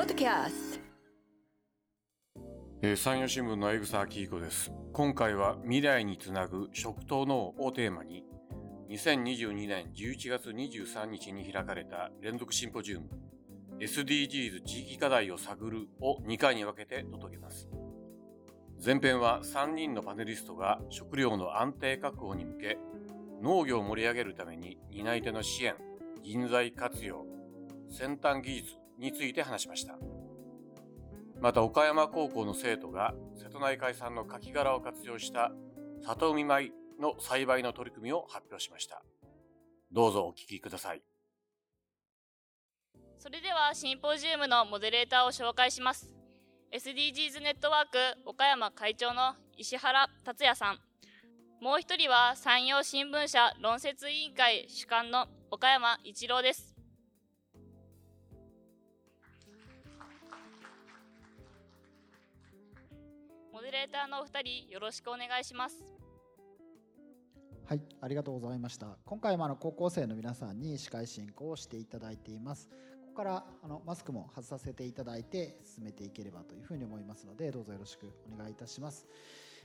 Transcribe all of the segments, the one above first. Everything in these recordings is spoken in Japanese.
Podcast えー山陽新聞の江草明彦です。今回は未来につなぐ食と脳をテーマに、2022年11月23日に開かれた連続シンポジウム、SDGs 地域課題を探るを2回に分けて届けます。前編は3人のパネリストが食料の安定確保に向け、農業を盛り上げるために担い手の支援、人材活用、先端技術について話しました。また岡山高校の生徒が瀬戸内海産のカキ殻を活用した里海米の栽培の取り組みを発表しました。どうぞお聞きください。それではシンポジウムのモデレーターを紹介します。SDGs ネットワーク岡山会長の石原達也さん。もう一人は山陽新聞社論説委員会主幹の岡山一郎です。モデレーターのお二人よろしくお願いします。はい、ありがとうございました。今回もあの高校生の皆さんに司会進行をしていただいています。ここからあのマスクも外させていただいて進めていければというふうに思いますので、どうぞよろしくお願いいたします。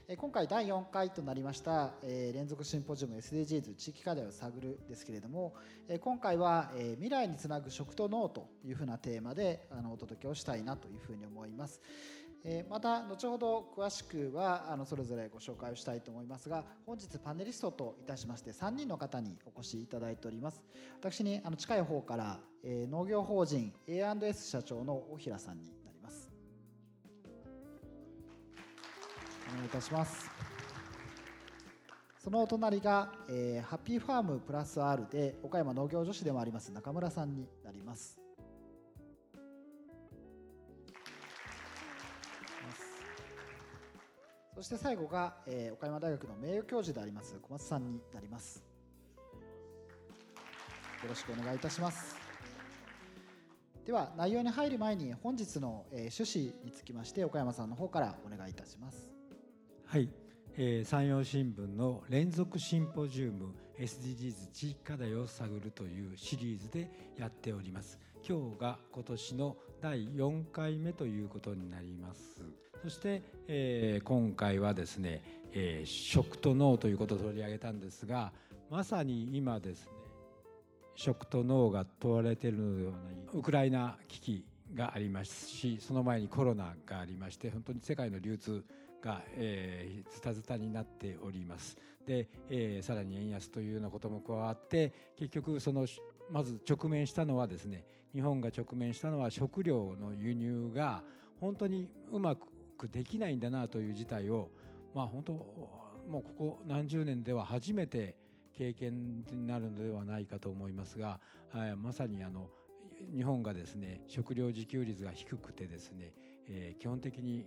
え今回第4回となりました、えー連続シンポジウム SDGs 地域課題を探るですけれども、え今回は、えー未来につなぐ食と脳というふうなテーマであのお届けをしたいなというふうに思います。えまた後ほど詳しくはあのそれぞれご紹介をしたいと思いますが本日パネリストといたしまして3人の方にお越しいただいております。私にあの近い方から、えー農業法人 A&S 社長の大平さんになります。お願いいたします。そのお隣が、えーハッピーファームプラス R で岡山農業女子でもあります中村さんになります。そして最後が、えー岡山大学の名誉教授であります小松さんになります。よろしくお願いいたします。では内容に入る前に本日の、えー趣旨につきまして岡山さんの方からお願いいたします。はい、えー、山陽新聞の連続シンポジウム SDGs 地域課題を探るというシリーズでやっております今日が今年の第4回目ということになりますそして、えー今回はですね、えー食と脳ということを取り上げたんですがまさに今ですね食と脳が問われているのではないウクライナ危機がありますしその前にコロナがありまして本当に世界の流通が、えー、ズタズタになっております。で、えーさらに円安というようなことも加わって結局そのまず直面したのはですね日本が直面したのは食料の輸入が本当にうまくできないんだなという事態をまあ本当もうここ何十年では初めて経験になるのではないかと思いますが、はいまさにあの日本がですね食料自給率が低くてですね、えー基本的に、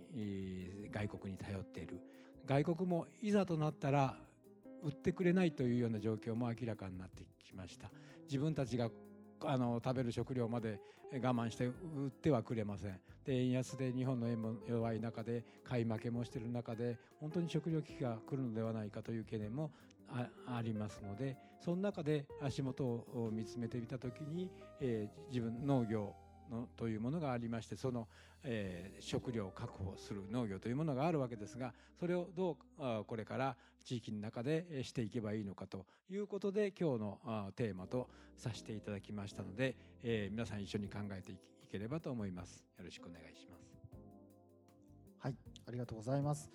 外国に頼っている。外国もいざとなったら売ってくれないというような状況も明らかになってきました。自分たちがあの食べる食料まで我慢して売ってはくれません。で円安で日本の円も弱い中で買い負けもしている中で本当に食料危機が来るのではないかという懸念もあありますのでその中で足元を見つめてみた時に、えー自分農業のというものがありましてその、えー食料を確保する農業というものがあるわけですがそれをどうこれから地域の中でしていけばいいのかということで今日のテーマとさせていただきましたので、えー皆さん一緒に考えていければと思います。よろしくお願いします。はい、ありがとうございます。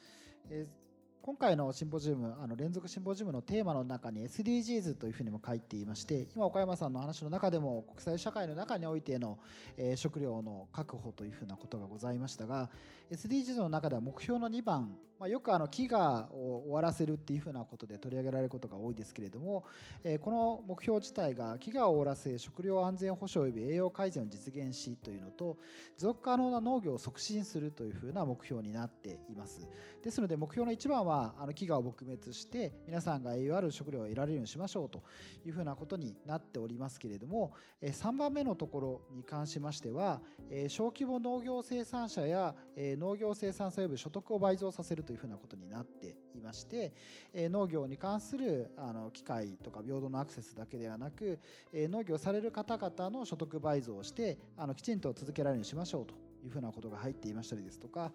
えー今回のシンポジウム、あの連続シンポジウムのテーマの中に SDGs というふうにも書いていまして、今岡山さんの話の中でも国際社会の中においての、えー食料の確保というふうなことがございましたが、SDGs の中では目標の2番、まあ、よくあの飢餓を終わらせるっていうふうなことで取り上げられることが多いですけれども、えーこの目標自体が飢餓を終わらせ食料安全保障及び栄養改善を実現しというのと持続可能な農業を促進するというふうな目標になっています。ですので目標の一番はあの飢餓を撲滅して皆さんが栄養ある食料を得られるようにしましょうというふうなことになっておりますけれどもえー3番目のところに関しましてはえー小規模農業生産者やえー農業生産者及び所得を倍増させるというふうなことになっていまして、え農業に関するあの機会とか平等のアクセスだけではなく、え農業される方々の所得倍増をしてあのきちんと続けられるようにしましょうというふうなことが入っていましたりですとか、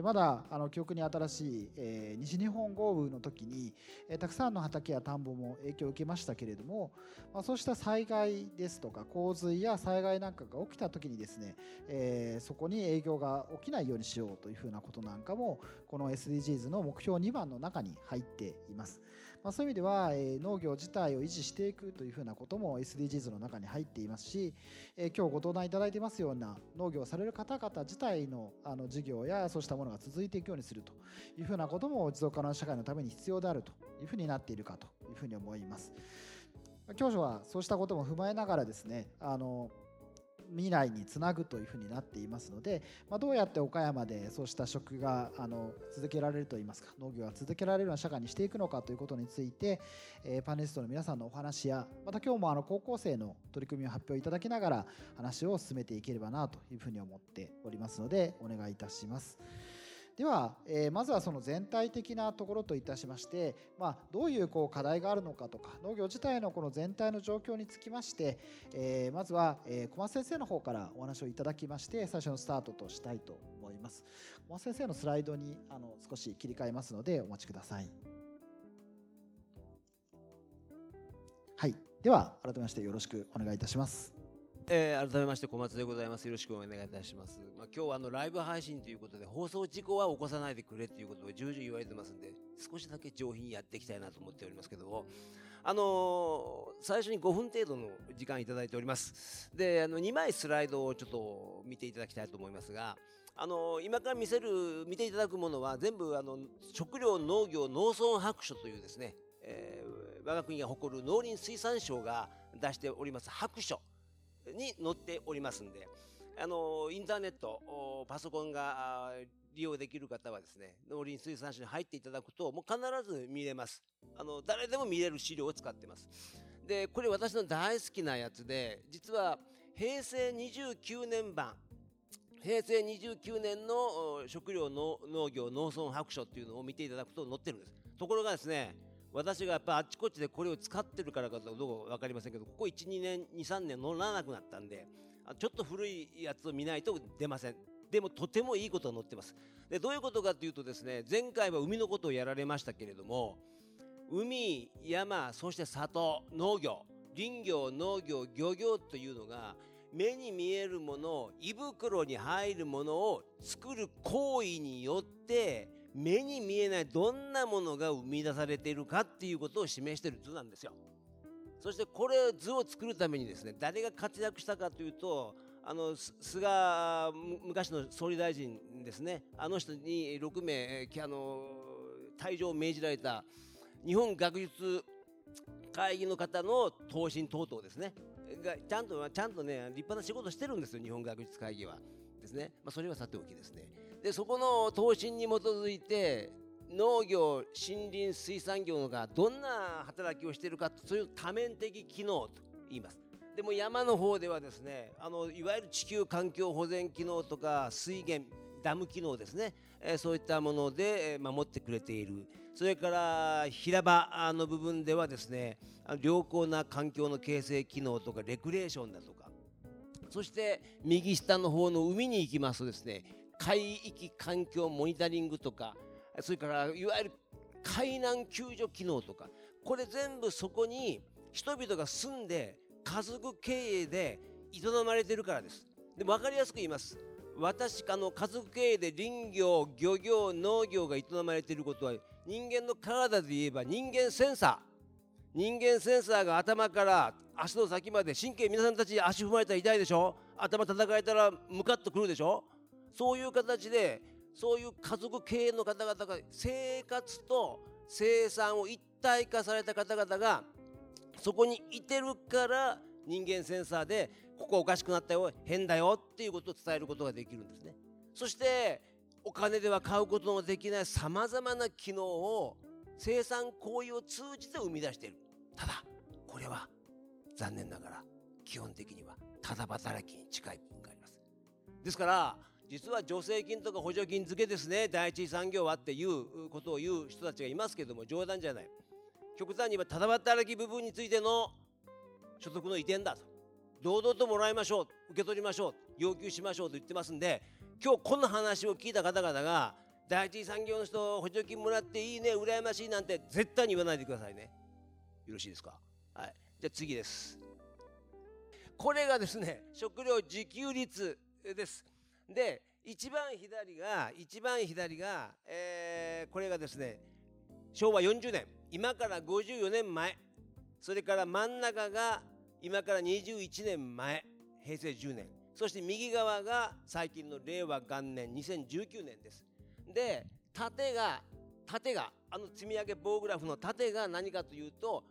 まだあの記憶に新しい、えー、西日本豪雨の時に、えー、たくさんの畑や田んぼも影響を受けましたけれども、まあ、そうした災害ですとか洪水や災害なんかが起きた時にですね、えー、そこに影響が起きないようにしようというふうなことなんかもこの SDGs の目標2番の中に入っています。まあ、そういう意味では、え、農業自体を維持していくというふうなことも SDGs の中に入っていますし、え、今日ご登壇いただいてますような農業をされる方々自体のあの事業やそうしたものが続いていくようにするというふうなことも持続可能な社会のために必要であるというふうになっているかというふうに思います。教授はそうしたことも踏まえながらですねあの未来につなぐというふうになっていますので、まあ、どうやって岡山でそうした食があの続けられるといいますか農業が続けられるような社会にしていくのかということについて、えー、パネリストの皆さんのお話やまた今日もあの高校生の取り組みを発表いただきながら話を進めていければなというふうに思っておりますのでお願いいたします。では、えー、まずはその全体的なところといたしまして、まあ、どういうこう課題があるのかとか農業自体のこの全体の状況につきまして、えー、まずは、えー、小松先生の方からお話をいただきまして最初のスタートとしたいと思います。小松先生のスライドにあの少し切り替えますのでお待ちください。はい。では改めましてよろしくお願いいたします。えー、改めまして小松でございます。よろしくお願いいたします。まあ、今日はあのライブ配信ということで放送事故は起こさないでくれということを重々言われてますんで、少しだけ上品やっていきたいなと思っておりますけども、あのー、最初に5分程度の時間いただいております。で、あの2枚スライドをちょっと見ていただきたいと思いますが、あのー、今から見せる、見ていただくものは全部あの食料農業農村白書というですね、えー、我が国が誇る農林水産省が出しております白書。に載っておりますんで、あの、インターネット、パソコンが利用できる方はですね、農林水産省に入っていただくと、もう必ず見れます。あの、誰でも見れる資料を使ってます。で、これ私の大好きなやつで、実は平成29年版、平成29年の食料の農業農村白書っていうのを見ていただくと載ってるんです。ところがですね、私がやっぱあっちこっちでこれを使ってるからかどうか分かりませんけどここ12年23年乗らなくなったんでちょっと古いやつを見ないと出ません。でもとてもいいことが載ってます。でどういうことかというとですね前回は海のことをやられましたけれども海山そして里農業林業農業漁業というのが目に見えるもの胃袋に入るものを作る行為によって目に見えないどんなものが生み出されているかっていうことを示している図なんですよ。そしてこれ図を作るためにですね誰が活躍したかというとあの菅昔の総理大臣ですね。あの人に6名あの退場を命じられた日本学術会議の方の答申等々ですね。がちゃんとちゃんとね立派な仕事してるんですよ日本学術会議は。ですね、まあ、それはさておきですね。でそこの答申に基づいて農業森林水産業がどんな働きをしているかそういう多面的機能と言います。でも山の方ではですねあのいわゆる地球環境保全機能とか水源ダム機能ですね、え、そういったもので、え、守ってくれている。それから平場の部分ではですね良好な環境の形成機能とかレクレーションだとか。そして右下の方の海に行きますとですね海域環境モニタリングとかそれからいわゆる海難救助機能とかこれ全部そこに人々が住んで家族経営で営まれてるからです。でも分かりやすく言います。私あの家族経営で林業漁業農業が営まれていることは人間の体で言えば人間センサー。人間センサーが頭から足の先まで神経皆さんたち足踏まれたら痛いでしょ？頭叩かれたらムカッとくるでしょ？そういう形でそういう家族経営の方々が生活と生産を一体化された方々がそこにいてるから人間センサーでここおかしくなったよ変だよっていうことを伝えることができるんですね。そしてお金では買うことのできないさまざまな機能を生産行為を通じて生み出している。ただこれは残念ながら基本的にはただ働きに近い部分があります。ですから実は助成金とか補助金付けですね第一産業はっていうことを言う人たちがいますけども冗談じゃない。極端に言えばただ働き部分についての所得の移転だと。堂々ともらいましょう受け取りましょう要求しましょうと言ってますんで今日この話を聞いた方々が第一産業の人補助金もらっていいね羨ましいなんて絶対に言わないでくださいね。よろしいですか？はい。じゃあ次です。これがですね食料自給率です。で一番左が一番左が、えーこれがですね昭和40年。今から54年前。それから真ん中が今から21年前。平成10年。そして右側が最近の令和元年2019年です。で縦が縦があの積み上げ棒グラフの縦が何かというと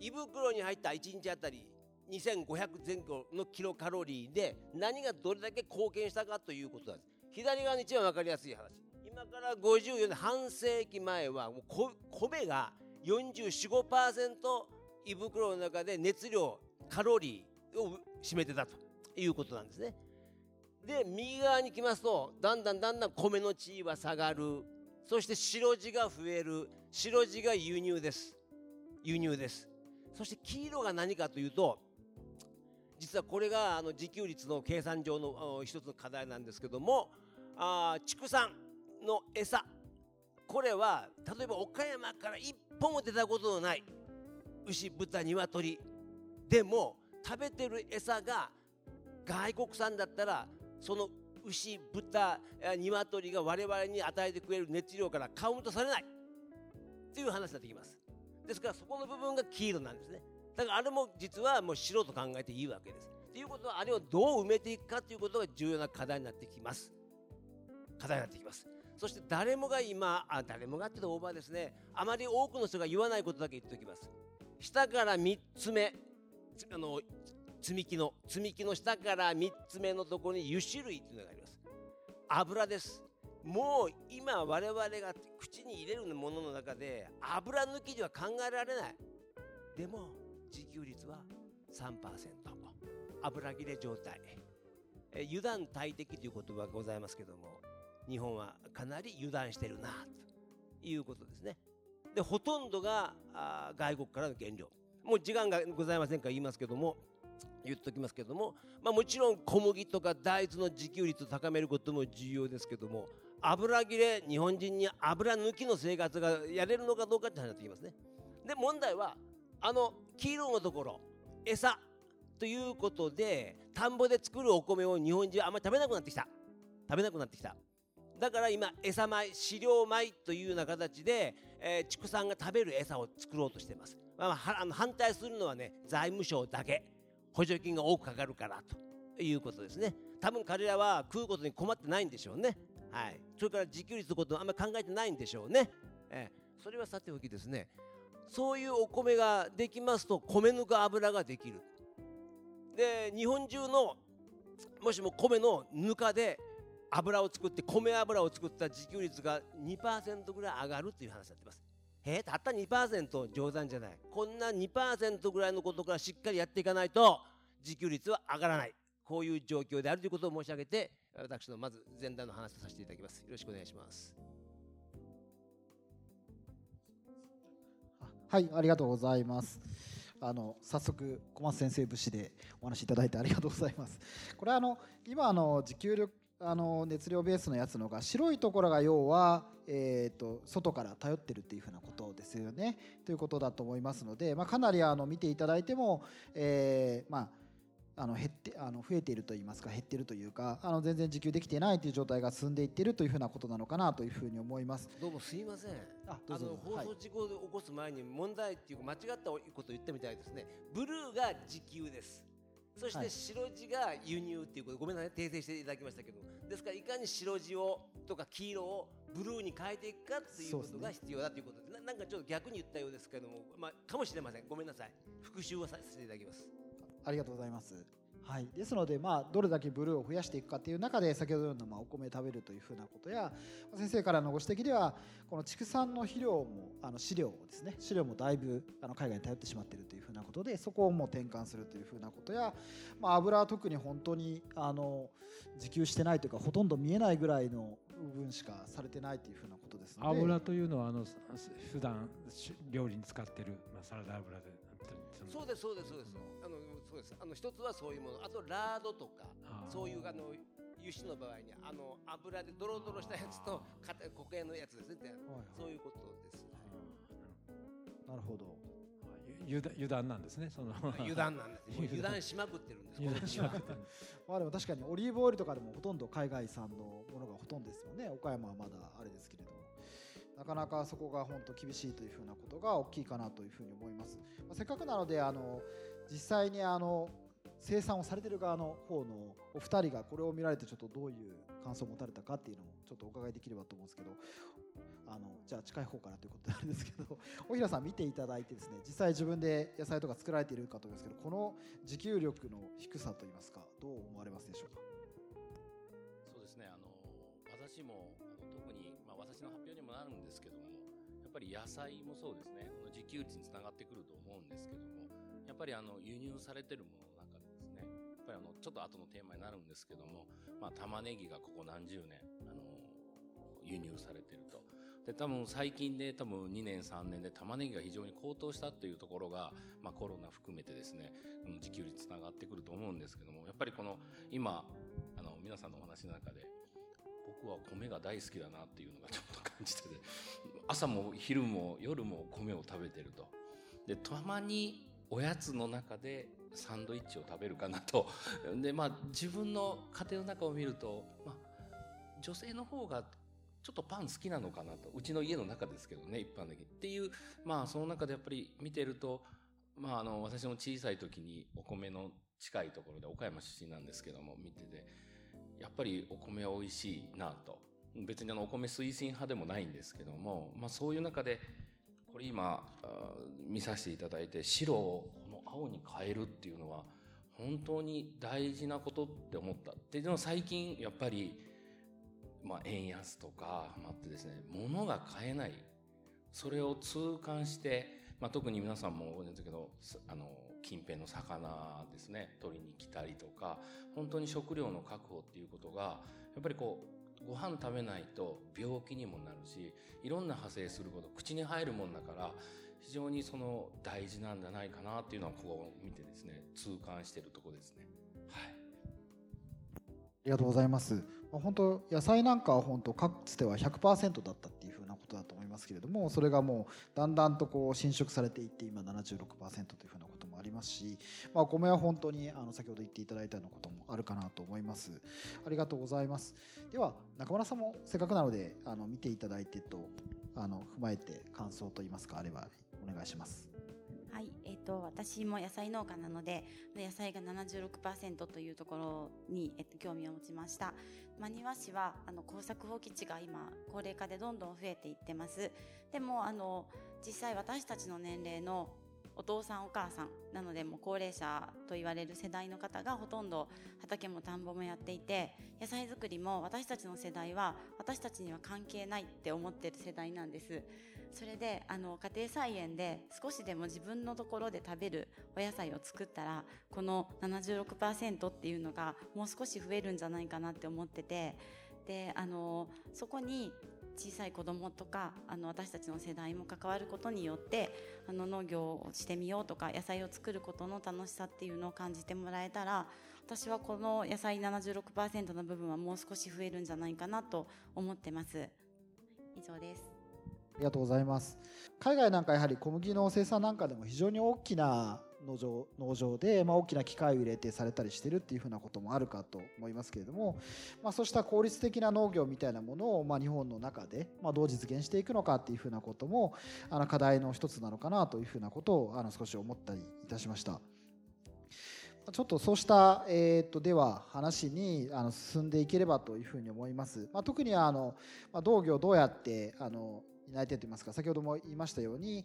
胃袋に入った1日あたり2500前後のキロカロリーで何がどれだけ貢献したかということなんです。左側に一番分かりやすい話。今から54年半世紀前はもう米が44.5%胃袋の中で熱量カロリーを占めてたと。いうことなんですね。で右側に来ますとだんだんだんだん米の地位は下がる。そして白地が増える。白地が輸入です。輸入です。そして黄色が何かというと実はこれがあの自給率の計算上の一つの課題なんですけどもあ畜産の餌。これは例えば岡山から一本も出たことのない牛豚鶏でも食べてる餌が外国産だったらその牛豚鶏が我々に与えてくれる熱量からカウントされないっていう話になってきます。ですからそこの部分が黄色なんですね。だからあれも実はもう白と考えていいわけです。ということはあれをどう埋めていくかということが重要な課題になってきます。課題になってきます。そして誰もが今あ誰もがってオーバーですね。あまり多くの人が言わないことだけ言っておきます。下から3つ目あの積み木の積み木の下から3つ目のところに油脂類というのがあります。油です。もう今我々が口に入れるものの中で油抜きでは考えられない。でも自給率は3%油切れ状態。え油断大敵という言葉がございますけども日本はかなり油断してるなということですね。でほとんどがあ外国からの原料。もう時間がございませんから言いますけども言っときますけども、まあ、もちろん小麦とか大豆の自給率を高めることも重要ですけども油切れ日本人に油抜きの生活がやれるのかどうかって話になってきますね。で問題はあの黄色のところ餌。ということで田んぼで作るお米を日本人はあんまり食べなくなってきた。食べなくなってきた。だから今餌米飼料米というような形で、えー畜産が食べる餌を作ろうとしています、まああの反対するのはね財務省だけ。補助金が多くかかるからと。いうことですね。多分彼らは食うことに困ってないんでしょうね。はい。それから自給率のことをあんまり考えてないんでしょうね、えーそれはさておきですね。そういうお米ができますと米ぬか油ができる。で日本中のもしも米のぬかで油を作って米油を作った自給率が2%ぐらい上がるという話になってます。えーたった2%冗談じゃない。こんな2%ぐらいのことからしっかりやっていかないと自給率は上がらない。こういう状況であるということを申し上げて私のまず前段の話をさせていただきます。よろしくお願いします。はい、ありがとうございます。あの早速小松先生節でお話しいただいてありがとうございます。これはあの今あの持久力あの熱量ベースのやつのが白いところが要は、えー、と外から頼ってるっていうふうなことですよねということだと思いますので、まあ、かなりあの見ていただいても、えーまああの減ってあの増えているといいますか減っているというかあの全然自給できていないという状態が進んでいっているというふうなことなのかなというふうに思います。どうもすいません。ああの放はい送事故を起こす前に問題っていうか間違ったことを言ったみたいですね。ブルーが自給です。そしはい。て白地が輸入っていうことごめんなさい訂正していただきましたけど。ですからいかに白地をとか黄色をブルーに変えていくかっていうことが必要だということで。ななんかちょっと逆に言ったようですけども、まあ、かもしれません。ごめんなさい。復習をさせていただきますありがとうございます。はい、ですので、まあ、どれだけブルーを増やしていくかという中で先ほどのような、まあ、お米を食べるというふうなことや先生からのご指摘ではこの畜産の肥料もあの飼料ですね飼料もだいぶあの海外に頼ってしまっているというふうなことでそこをもう転換するというふうなことや、まあ、油は特に本当にあの自給してないというかほとんど見えないぐらいの部分しかされてないというふうなことですので油というのはあの普段料理に使ってる、まあ、サラダ油でそうですそうですそうです。あのそうです。あの一つはそういうもの。あとラードとかそういうあの油脂の場合にあの油でドロドロしたやつと固形のやつですね。ってはい。そういうことです。なるほど。油断油断なんですねその。油断なんです。油断しまくってるんです油断。しまくってる。まあでも確かにオリーブオイルとかでもほとんど海外産のものがほとんどですよね。岡山はまだあれですけれどもなかなかそこが本当厳しいというふうなことが大きいかなというふうに思います、まあ、せっかくなのであの実際にあの生産をされてる側の方のお二人がこれを見られてちょっとどういう感想を持たれたかっていうのをちょっとお伺いできればと思うんですけどあのじゃあ近い方からということであれですけど 大平さん見ていただいてですね実際自分で野菜とか作られているかと思いますけどこの持久力の低さといいますかどう思われますでしょうか？そうですねあの私もっぱり野菜もそうですねこの自給率につながってくると思うんですけどもやっぱりあの輸入されてるものの中でですねやっぱりあのちょっと後のテーマになるんですけども、まあ、玉ねぎがここ何十年あの輸入されてると。で多分最近で多分2年3年で玉ねぎが非常に高騰したっていうところが、まあ、コロナ含めてですね自給率つながってくると思うんですけどもやっぱりこの今あの皆さんのお話の中で僕は米が大好きだなっていうのがちょっと感じてて朝も昼も夜も米を食べてると。でたまにおやつの中でサンドイッチを食べるかなと。でまあ自分の家庭の中を見ると、まあ、女性の方がちょっとパン好きなのかなと。うちの家の中ですけどね一般的に。っていうまあその中でやっぱり見てるとまああの私も小さい時にお米の近いところで岡山出身なんですけども見ててやっぱりお米は美味しいなと。別にあのお米推進派でもないんですけども、まあ、そういう中でこれ今見させていただいて白をこの青に変えるっていうのは本当に大事なことって思ったっていうのは最近やっぱり、まあ、円安とかもあってですね物が買えない。それを痛感して、まあ、特に皆さんもご存知ですけどあの近辺の魚ですね取りに来たりとか本当に食料の確保っていうことがやっぱりこうご飯食べないと病気にもなるしいろんな派生すること口に入るもんだから非常にその大事なんじゃないかなっていうのはここを見てですね痛感してるとこですね。はいありがとうございます。まあ本当野菜なんかは本当かつては100%だったっていうふうなことだと思いますけれども、それがもうだんだんとこう侵食されていって今76%というふうなありますし、まあお米は本当にあの先ほど言っていただいたようなこともあるかなと思います。ありがとうございます。では中村さんもせっかくなのであの見ていただいてとあの踏まえて感想といいますかあればお願いします。はい、えっ、と私も野菜農家なので野菜が76%というところにえっ、と興味を持ちました。真庭市はあの耕作放棄地が今高齢化でどんどん増えていってます。でもあの実際私たちの年齢のお父さんお母さんなのでもう高齢者と言われる世代の方がほとんど畑も田んぼもやっていて野菜作りも私たちの世代は私たちには関係ないって思ってる世代なんです。それであの家庭菜園で少しでも自分のところで食べるお野菜を作ったらこの76%っていうのがもう少し増えるんじゃないかなって思っててであのそこに小さい子供とかあの私たちの世代も関わることによってあの農業をしてみようとか野菜を作ることの楽しさっていうのを感じてもらえたら私はこの野菜76%の部分はもう少し増えるんじゃないかなと思ってます。以上です。ありがとうございます。海外なんかやはり小麦の生産なんかでも非常に大きな農場農場で、まあ、大きな機械を入れてされたりしてるっていうふうなこともあるかと思いますけれども、まあ、そうした効率的な農業みたいなものを、まあ、日本の中で、まあ、どう実現していくのかっていうふうなこともあの課題の一つなのかなというふうなことをあの少し思ったりいたしました。ちょっとそうした、えー、とでは話にあの進んでいければというふうに思います。まあ、特にあの、まあ、農業どうやってあの担い手といいますか先ほども言いましたように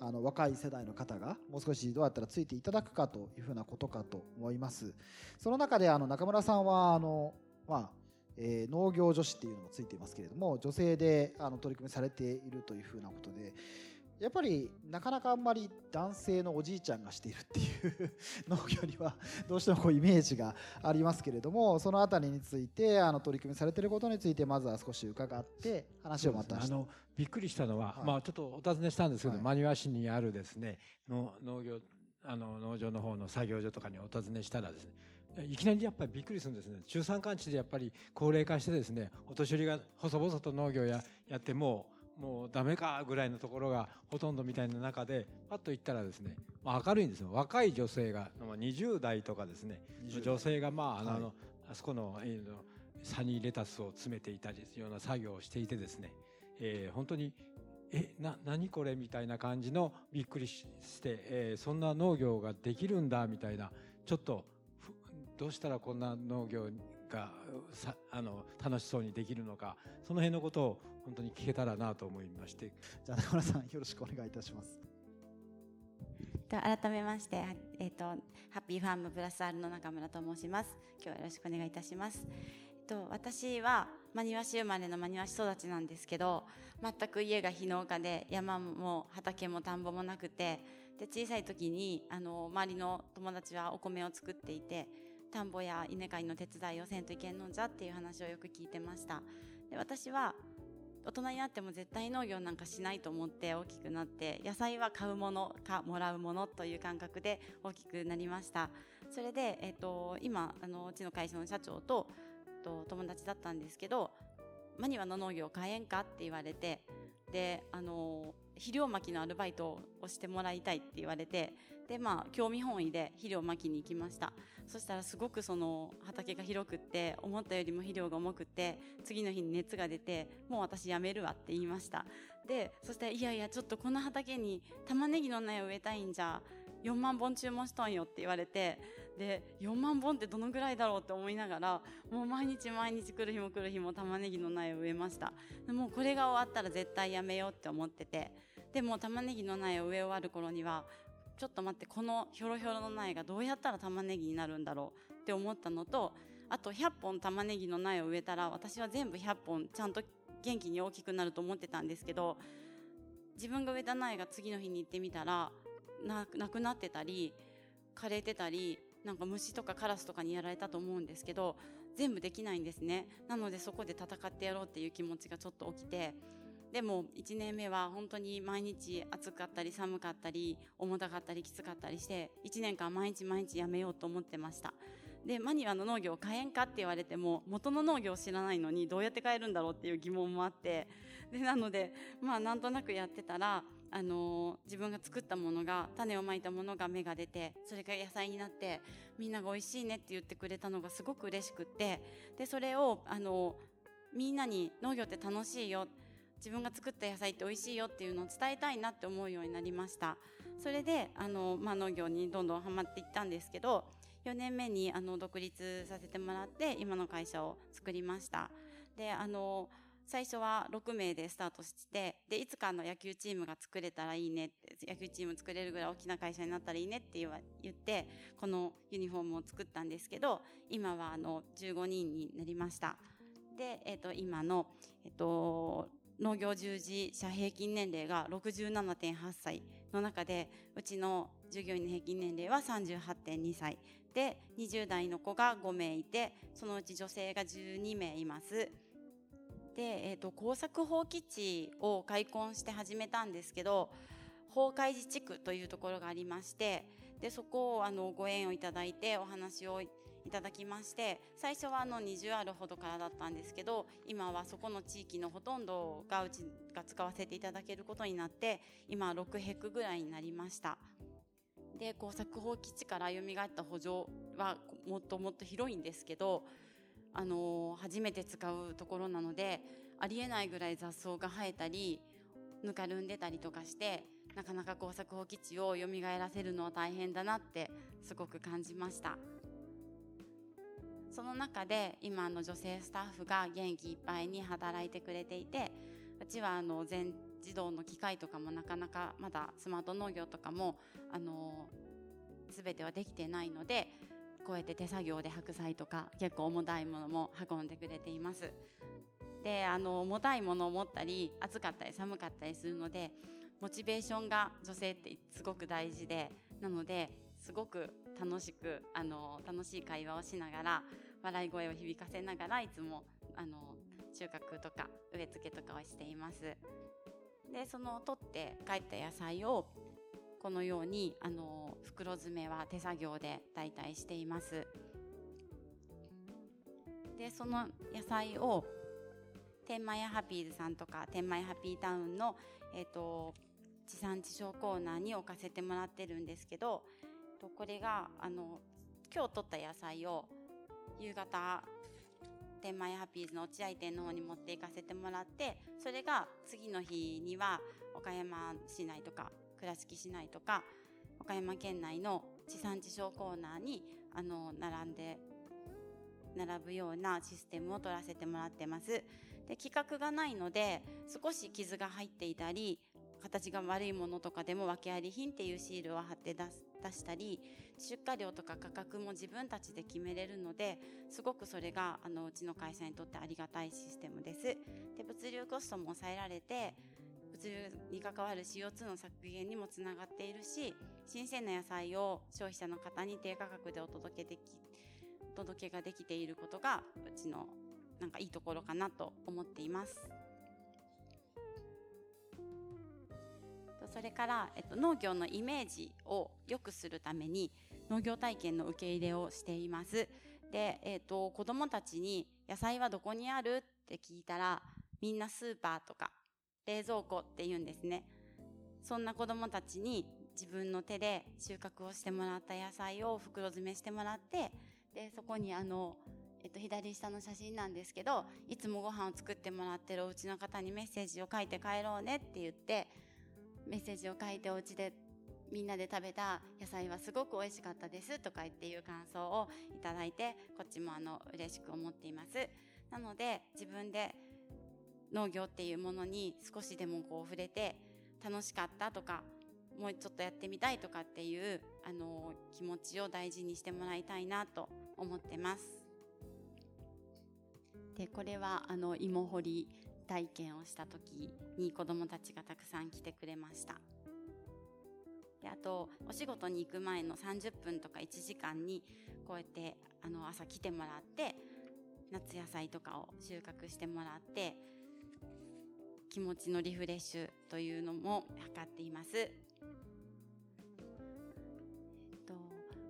あの若い世代の方がもう少しどうやったらついていただくかというふうなことかと思います。その中であの中村さんはあの、まあえー農業女子っていうのもついていますけれども女性であの取り組みされているというふうなことでやっぱりなかなかあんまり男性のおじいちゃんがしているっていう農業にはどうしてもこうイメージがありますけれども そのあたりについてあの取り組みされていることについてまずは少し伺って話をまたして。あのびっくりしたのは、はい。まあちょっとお尋ねしたんですけど、はい。真庭市にあるですねの農業あの農場の方の作業所とかにお尋ねしたらですねいきなりやっぱりびっくりするんですね。中山間地でやっぱり高齢化してですねお年寄りが細々と農業ややってもうもうダメかぐらいのところがほとんどみたいな中でパッと行ったらですね、まあ、明るいんですよ。若い女性がまあ20代とかですね。20女性がまああの、はい。あそこの,、サニーレタスを詰めていたりするような作業をしていてですね、えー本当にえな何これみたいな感じのびっくりしして、えーそんな農業ができるんだみたいなちょっとふどうしたらこんな農業がさあの楽しそうにできるのかその辺のことを本当に聞けたらなと思いましてじゃあ中村さんよろしくお願いいたしますと改めまして、はえっ、と、ハッピーファームプラス R の中村と申します。今日はよろしくお願いいたします。えっと、私は真庭市生まれの真庭市育ちなんですけど、全く家が非農家で、山も畑も田んぼもなくて、で、小さい時に、あの、周りの友達はお米を作っていて、田んぼや稲刈りの手伝いをせんといけんのんじゃっていう話をよく聞いてました。で、私は、大人になっても絶対農業なんかしないと思って大きくなって野菜は買うものかもらうものという感覚で大きくなりました。それで、えーと今あのうちの会社の社長とと友達だったんですけどマニワの農業買えんか？って言われてであの肥料まきのアルバイトをしてもらいたいって言われてでまあ興味本位で肥料まきに行きました。そしたらすごくその畑が広くって思ったよりも肥料が重くて次の日に熱が出てもう私やめるわって言いました。でそしていやいやちょっとこの畑に玉ねぎの苗を植えたいんじゃ4万本注文しとんよって言われてで4万本ってどのぐらいだろうって思いながらもう毎日毎日来る日も来る日も玉ねぎの苗を植えました。でもうこれが終わったら絶対やめようって思ってて。でも玉ねぎの苗を植え終わる頃にはちょっと待ってこのひょろひょろの苗がどうやったら玉ねぎになるんだろうって思ったのとあと100本玉ねぎの苗を植えたら私は全部100本ちゃんと元気に大きくなると思ってたんですけど自分が植えた苗が次の日に行ってみたらなくなってたり枯れてたりなんか虫とかカラスとかにやられたと思うんですけど全部できないんですね。なのでそこで戦ってやろうっていう気持ちがちょっと起きてでも1年目は本当に毎日暑かったり寒かったり重たかったりきつかったりして1年間毎日毎日やめようと思ってました。でマニュアの農業を変えんかって言われても元の農業を知らないのにどうやって変えるんだろうっていう疑問もあって。でなのでまあなんとなくやってたらあの自分が作ったものが種をまいたものが芽が出てそれが野菜になってみんなが美味しいねって言ってくれたのがすごく嬉しくってでそれをあのみんなに農業って楽しいよ自分が作った野菜って美味しいよっていうのを伝えたいなって思うようになりました。それであの、まあ、農業にどんどんハマっていったんですけど4年目にあの独立させてもらって今の会社を作りました。であの最初は6名でスタートしてでいつかの野球チームが作れたらいいねって野球チーム作れるぐらい大きな会社になったらいいねって言ってこのユニフォームを作ったんですけど今はあの15人になりましたで、えっと今の、えっと農業従事者平均年齢が67.8歳の中でうちの従業員の平均年齢は38.2歳で20代の子が5名いてそのうち女性が12名います。で、えー、と耕作放棄地を開墾して始めたんですけど法海寺地区というところがありましてでそこをあのご縁をいただいてお話をいただきまして最初はあの20あるほどからだったんですけど今はそこの地域のほとんどがうちが使わせていただけることになって今6ヘクぐらいになりました。で耕作放棄地から蘇った補助はもっともっと広いんですけどあの初めて使うところなのでありえないぐらい雑草が生えたりぬかるんでたりとかしてなかなか耕作放棄地を蘇らせるのは大変だなってすごく感じました。その中で今の女性スタッフが元気いっぱいに働いてくれていてうちはあの全自動の機械とかもなかなかまだスマート農業とかもあの全てはできてないのでこうやって手作業で白菜とか結構重たいものも運んでくれています。であの重たいものを持ったり暑かったり寒かったりするのでモチベーションが女性ってすごく大事でなのですごく楽しくあの楽しい会話をしながら笑い声を響かせながらいつもあの収穫とか植え付けとかをしています。でその取って帰った野菜をこのようにあの袋詰めは手作業で代替しています。でその野菜を天満屋ハピーズさんとか天満屋ハピータウンの、えー、と地産地消コーナーに置かせてもらってるんですけどこれがあの今日取った野菜を夕方天満屋ハピーズの落合店の方に持って行かせてもらってそれが次の日には岡山市内とか倉敷市内とか岡山県内の地産地消コーナーにあの並んで並ぶようなシステムを取らせてもらってます。で規格がないので少し傷が入っていたり形が悪いものとかでも訳あり品っていうシールを貼って出す出したり出荷量とか価格も自分たちで決めれるのですごくそれがあのうちの会社にとってありがたいシステムです。で物流コストも抑えられて物流に関わる CO2 の削減にもつながっているし新鮮な野菜を消費者の方に低価格でお届けできお届けができていることがうちのなんかいいところかなと思っています。それから、えっと、農業のイメージを良くするために農業体験の受け入れをしています。で、えっと、子供たちに野菜はどこにある？って聞いたらみんなスーパーとか冷蔵庫って言うんですね。そんな子供たちに自分の手で収穫をしてもらった野菜を袋詰めしてもらってでそこにあのえっと、左下の写真なんですけどいつもご飯を作ってもらってるお家の方にメッセージを書いて帰ろうねって言ってメッセージを書いてお家でみんなで食べた野菜はすごく美味しかったですとか言っていう感想をいただいてこっちもあの嬉しく思っていますなので自分で農業っていうものに少しでもこう触れて楽しかったとかもうちょっとやってみたいとかっていうあの気持ちを大事にしてもらいたいなと思ってます。でこれはあの芋掘り体験をした時に子どもたちがたくさん来てくれました。であとお仕事に行く前の30分とか1時間にこうやってあの朝来てもらって夏野菜とかを収穫してもらって気持ちのリフレッシュというのも図っています、えっと、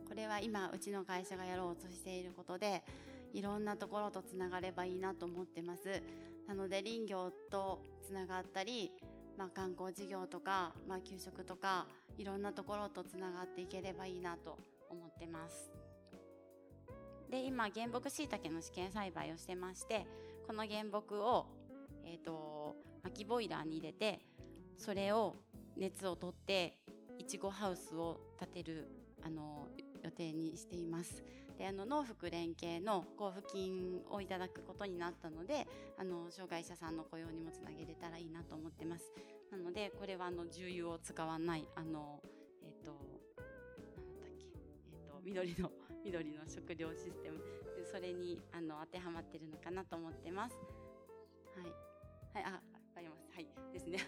これは今うちの会社がやろうとしていることでいろんなところとつながればいいなと思ってます。なので林業とつながったり、まあ、観光事業とか、まあ、給食とかいろんなところとつながっていければいいなと思ってます。で今原木しいたけの試験栽培をしてましてこの原木を、えーと、薪ボイラーに入れてそれを熱を取っていちごハウスを建てるあの予定にしています。であの農福連携の交付金をいただくことになったのであの障害者さんの雇用にもつなげれたらいいなと思ってます。なのでこれはあの重油を使わないあのえっ、ー、となんだっけえっ、と緑の 緑の食料システム。それにあの当てはまってるのかなと思ってます。はい。はいあわかります。はいですね。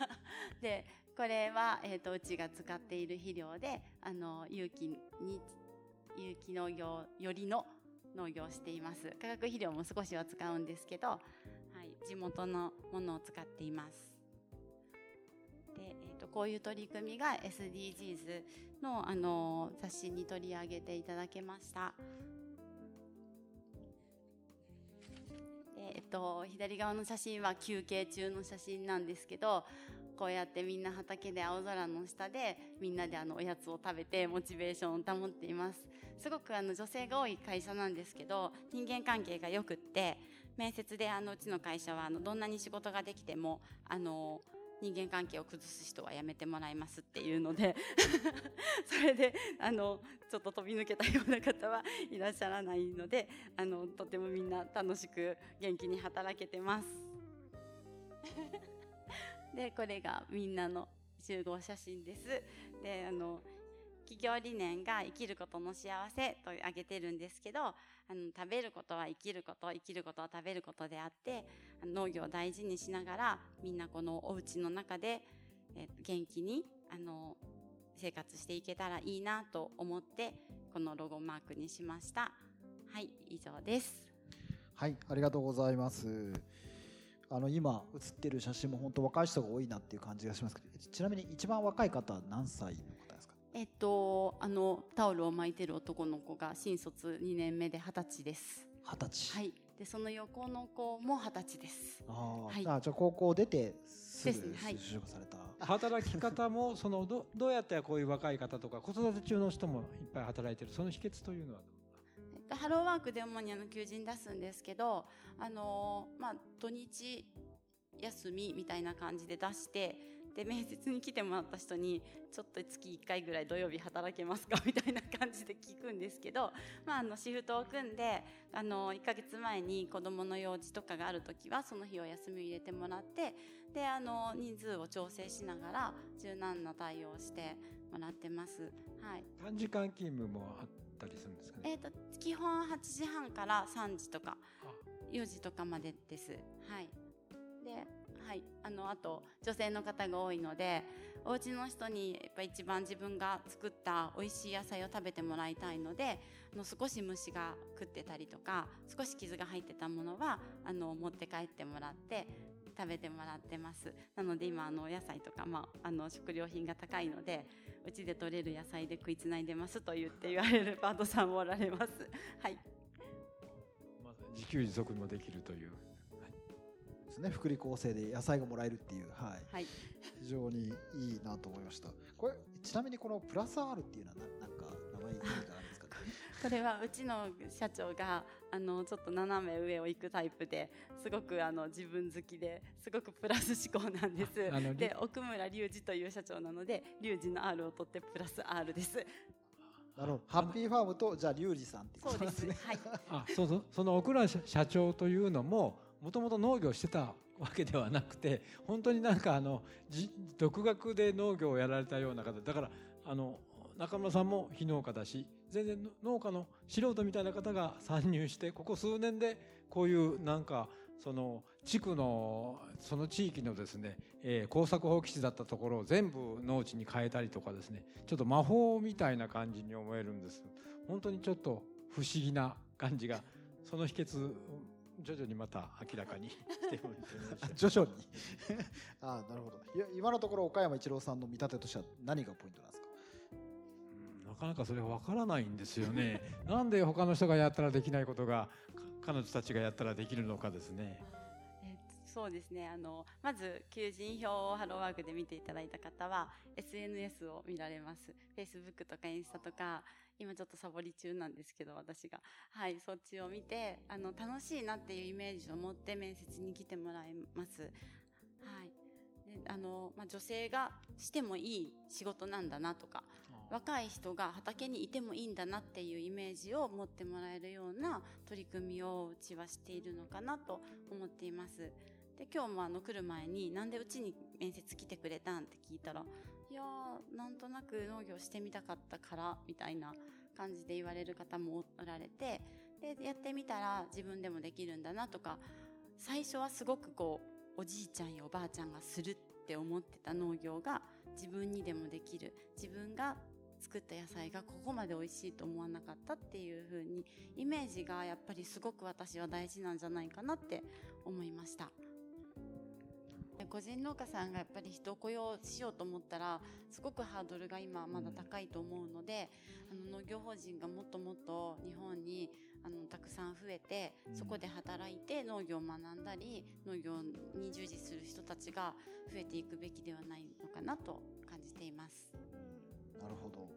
でこれは、えーと、うちが使っている肥料であの有機に有機農業よりの農業をしています。化学肥料も少しは使うんですけど、はい、地元のものを使っています。で、えーと、こういう取り組みが SDGs のあの雑誌に取り上げていただけました。と左側の写真は休憩中の写真なんですけどこうやってみんな畑で青空の下でみんなであのおやつを食べてモチベーションを保っています。すごくあの女性が多い会社なんですけど人間関係がよくって面接であのうちの会社はあのどんなに仕事ができてもあの人間関係を崩す人はやめてもらいますっていうので それであのちょっと飛び抜けたような方はいらっしゃらないのであのとてもみんな楽しく元気に働けてます。でこれがみんなの集合写真ですであの企業理念が生きることの幸せと挙げてるんですけどあの食べることは生きること生きることは食べることであって農業を大事にしながらみんなこのお家の中で、え元気にあの生活していけたらいいなと思ってこのロゴマークにしましたはい以上ですはい、ありがとうございます。あの今写ってる写真も本当若い人が多いなっていう感じがしますけど、ちなみに一番若い方は何歳の方？えっとあのタオルを巻いてる男の子が新卒2年目で二十歳です。二十歳。はい。でその横の子も二十歳です。あー、はい。あじゃあ高校出てすぐ就職された。働き方もそのどどうやってこういう若い方とか子育て中の人もいっぱい働いてる。その秘訣というのはえっとハローワークで主にあの求人出すんですけどあのまあ土日休みみたいな感じで出してで面接に来てもらった人にちょっと月1回ぐらい土曜日働けますか？みたいな感じで聞くんですけど、まあ、あのシフトを組んであの1ヶ月前に子どもの用事とかがある時はその日を休みを入れてもらってであの人数を調整しながら柔軟な対応をしてもらってます。はい。短時間勤務もあったりするんですかね？えー、と基本8時半から3時とかあ。4時とかまでです。はい、あのあと女性の方が多いのでお家の人にやっぱ一番自分が作った美味しい野菜を食べてもらいたいのであの少し虫が食ってたりとか少し傷が入ってたものはあの持って帰ってもらって食べてもらってます。なので今あのお野菜とか、まあ、あの食料品が高いのでうちで採れる野菜で食いつないでますと言って言われる パートさんもおられます。はい。自給自足もできるという。ですね。福利厚生で野菜がもらえるっていう、はい、はい非常にいいなと思いました。これちなみにこのプラス R っていうのはななんか名前意味があるんですか、ね。これはうちの社長があのちょっと斜め上を行くタイプですごくあの自分好きですごくプラス思考なんですで奥村隆二という社長なので隆二の R を取ってプラス R ですなるほど。ハッピーファームとじゃあリュウジさんってこそうでとなんですすね。はい あそうそうその奥倉社社長というのももともと農業してたわけではなくて本当になんかあの独学で農業をやられたような方だからあの中村さんも非農家だし全然農家の素人みたいな方が 参入してここ数年でこういうなんかその地区のその地域のですね、えー耕作放棄地だったところを全部農地に変えたりとかですねちょっと魔法みたいな感じに思えるんです。本当にちょっと不思議な感じがその秘訣徐々にまた明らかにしておりま徐々に。ああなるほど。いや今のところ岡山一郎さんの見立てとしては何がポイントなんですか？うんなかなかそれは分からないんですよね。なんで他の人がやったらできないことがか彼女たちがやったらできるのかですね。えっとそうですね。あのまず求人票をハローワークで見ていただいた方は SNS を見られます。Facebook とかインスタとか今ちょっとサボり中なんですけど私が。はいそっちを見てあの楽しいなっていうイメージを持って面接に来てもらいます。はい。であの、まあ、女性がしてもいい仕事なんだなとか若い人が畑にいてもいいんだなっていうイメージを持ってもらえるような取り組みをうちはしているのかなと思っています。で今日もあの来る前になんでうちに面接来てくれたんって聞いたらいやーなんとなく農業してみたかったからみたいな感じで言われる方もおられてでやってみたら自分でもできるんだなとか最初はすごくこうおじいちゃんやおばあちゃんがするって思ってた農業が自分にでもできる自分が作った野菜がここまで美味しいと思わなかったっていう風にイメージがやっぱりすごく私は大事なんじゃないかなって思いました。個人農家さんがやっぱり人を雇用しようと思ったらすごくハードルが今まだ高いと思うので、あの農業法人がもっともっと日本にあのたくさん増えて、うん。そこで働いて農業を学んだり農業に従事する人たちが増えていくべきではないのかなと感じています。なるほど。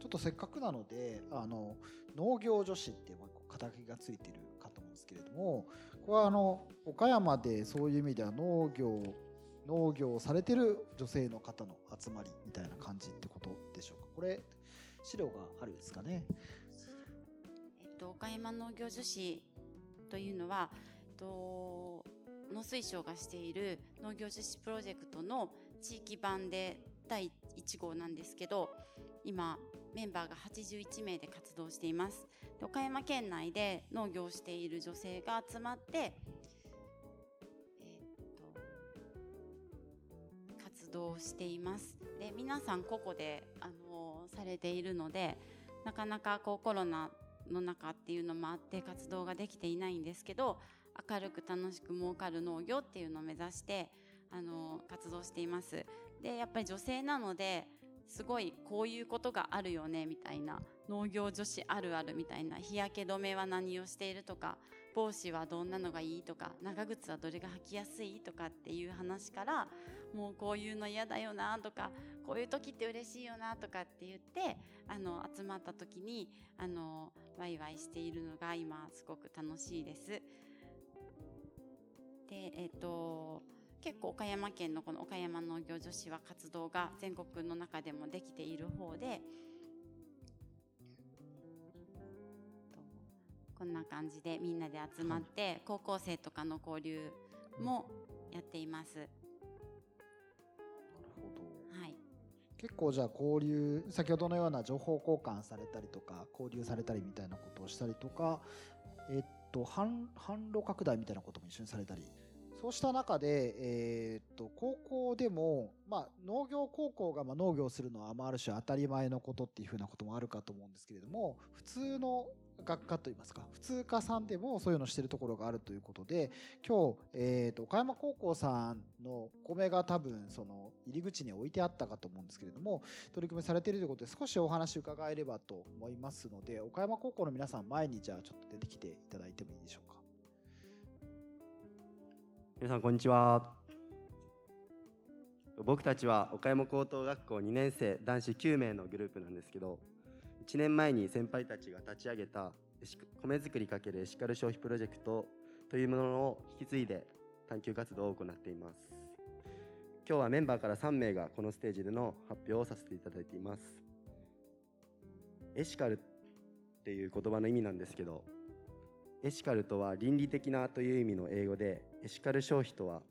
ちょっとせっかくなのであの農業女子って肩書きがついてるかと思うんですけれどもこれはあの岡山でそういう意味では農業農業をされてる女性の方の集まりみたいな感じってことでしょうか。これ資料があるんですかね。えっと、岡山農業女子というのは、えっと、農水省がしている農業実施プロジェクトの地域版で第1号なんですけど今メンバーが81名で活動しています。で岡山県内で農業をしている女性が集まって、動をしています。で皆さん個々で、あのされているのでなかなかこうコロナの中っていうのもあって活動ができていないんですけど明るく楽しく儲かる農業っていうのを目指してあの活動しています。でやっぱり女性なのですごいこういうことがあるよねみたいな農業女子あるあるみたいな日焼け止めは何をしているとか帽子はどんなのがいいとか長靴はどれが履きやすいとかっていう話からもうこういうの嫌だよなとかこういう時って嬉しいよなとかって言ってあの集まった時にあのワイワイしているのが今すごく楽しいです。でえっ、と結構岡山県のこの岡山農業女子は活動が全国の中でもできている方でこんな感じでみんなで集まって高校生とかの交流もやっています。結構じゃあ交流先ほどのような情報交換されたりとか交流されたりみたいなことをしたりとかえっと販路拡大みたいなことも一緒にされたり。そうした中で、えーっと高校でも、まあ、農業高校がまあ農業するのは、まあ、ある種当たり前のことっていうふうなこともあるかと思うんですけれども普通の学科といいますか普通科さんでもそういうのしてるところがあるということで今日、えー、と岡山高校さんのお米が多分その入り口に置いてあったかと思うんですけれども取り組みされているということで少しお話伺えればと思いますので岡山高校の皆さん前にじゃあちょっと出てきていただいてもいいでしょうか。皆さんこんにちは僕たちは岡山高等学校2年生男子9名のグループなんですけど1年前に先輩たちが立ち上げた米作り×エシカル消費プロジェクトというものを引き継いで探究活動を行っています。今日はメンバーから3名がこのステージでの発表をさせていただいています。エシカルっていう言葉の意味なんですけどエシカルとは倫理的なという意味の英語でエシカル消費とは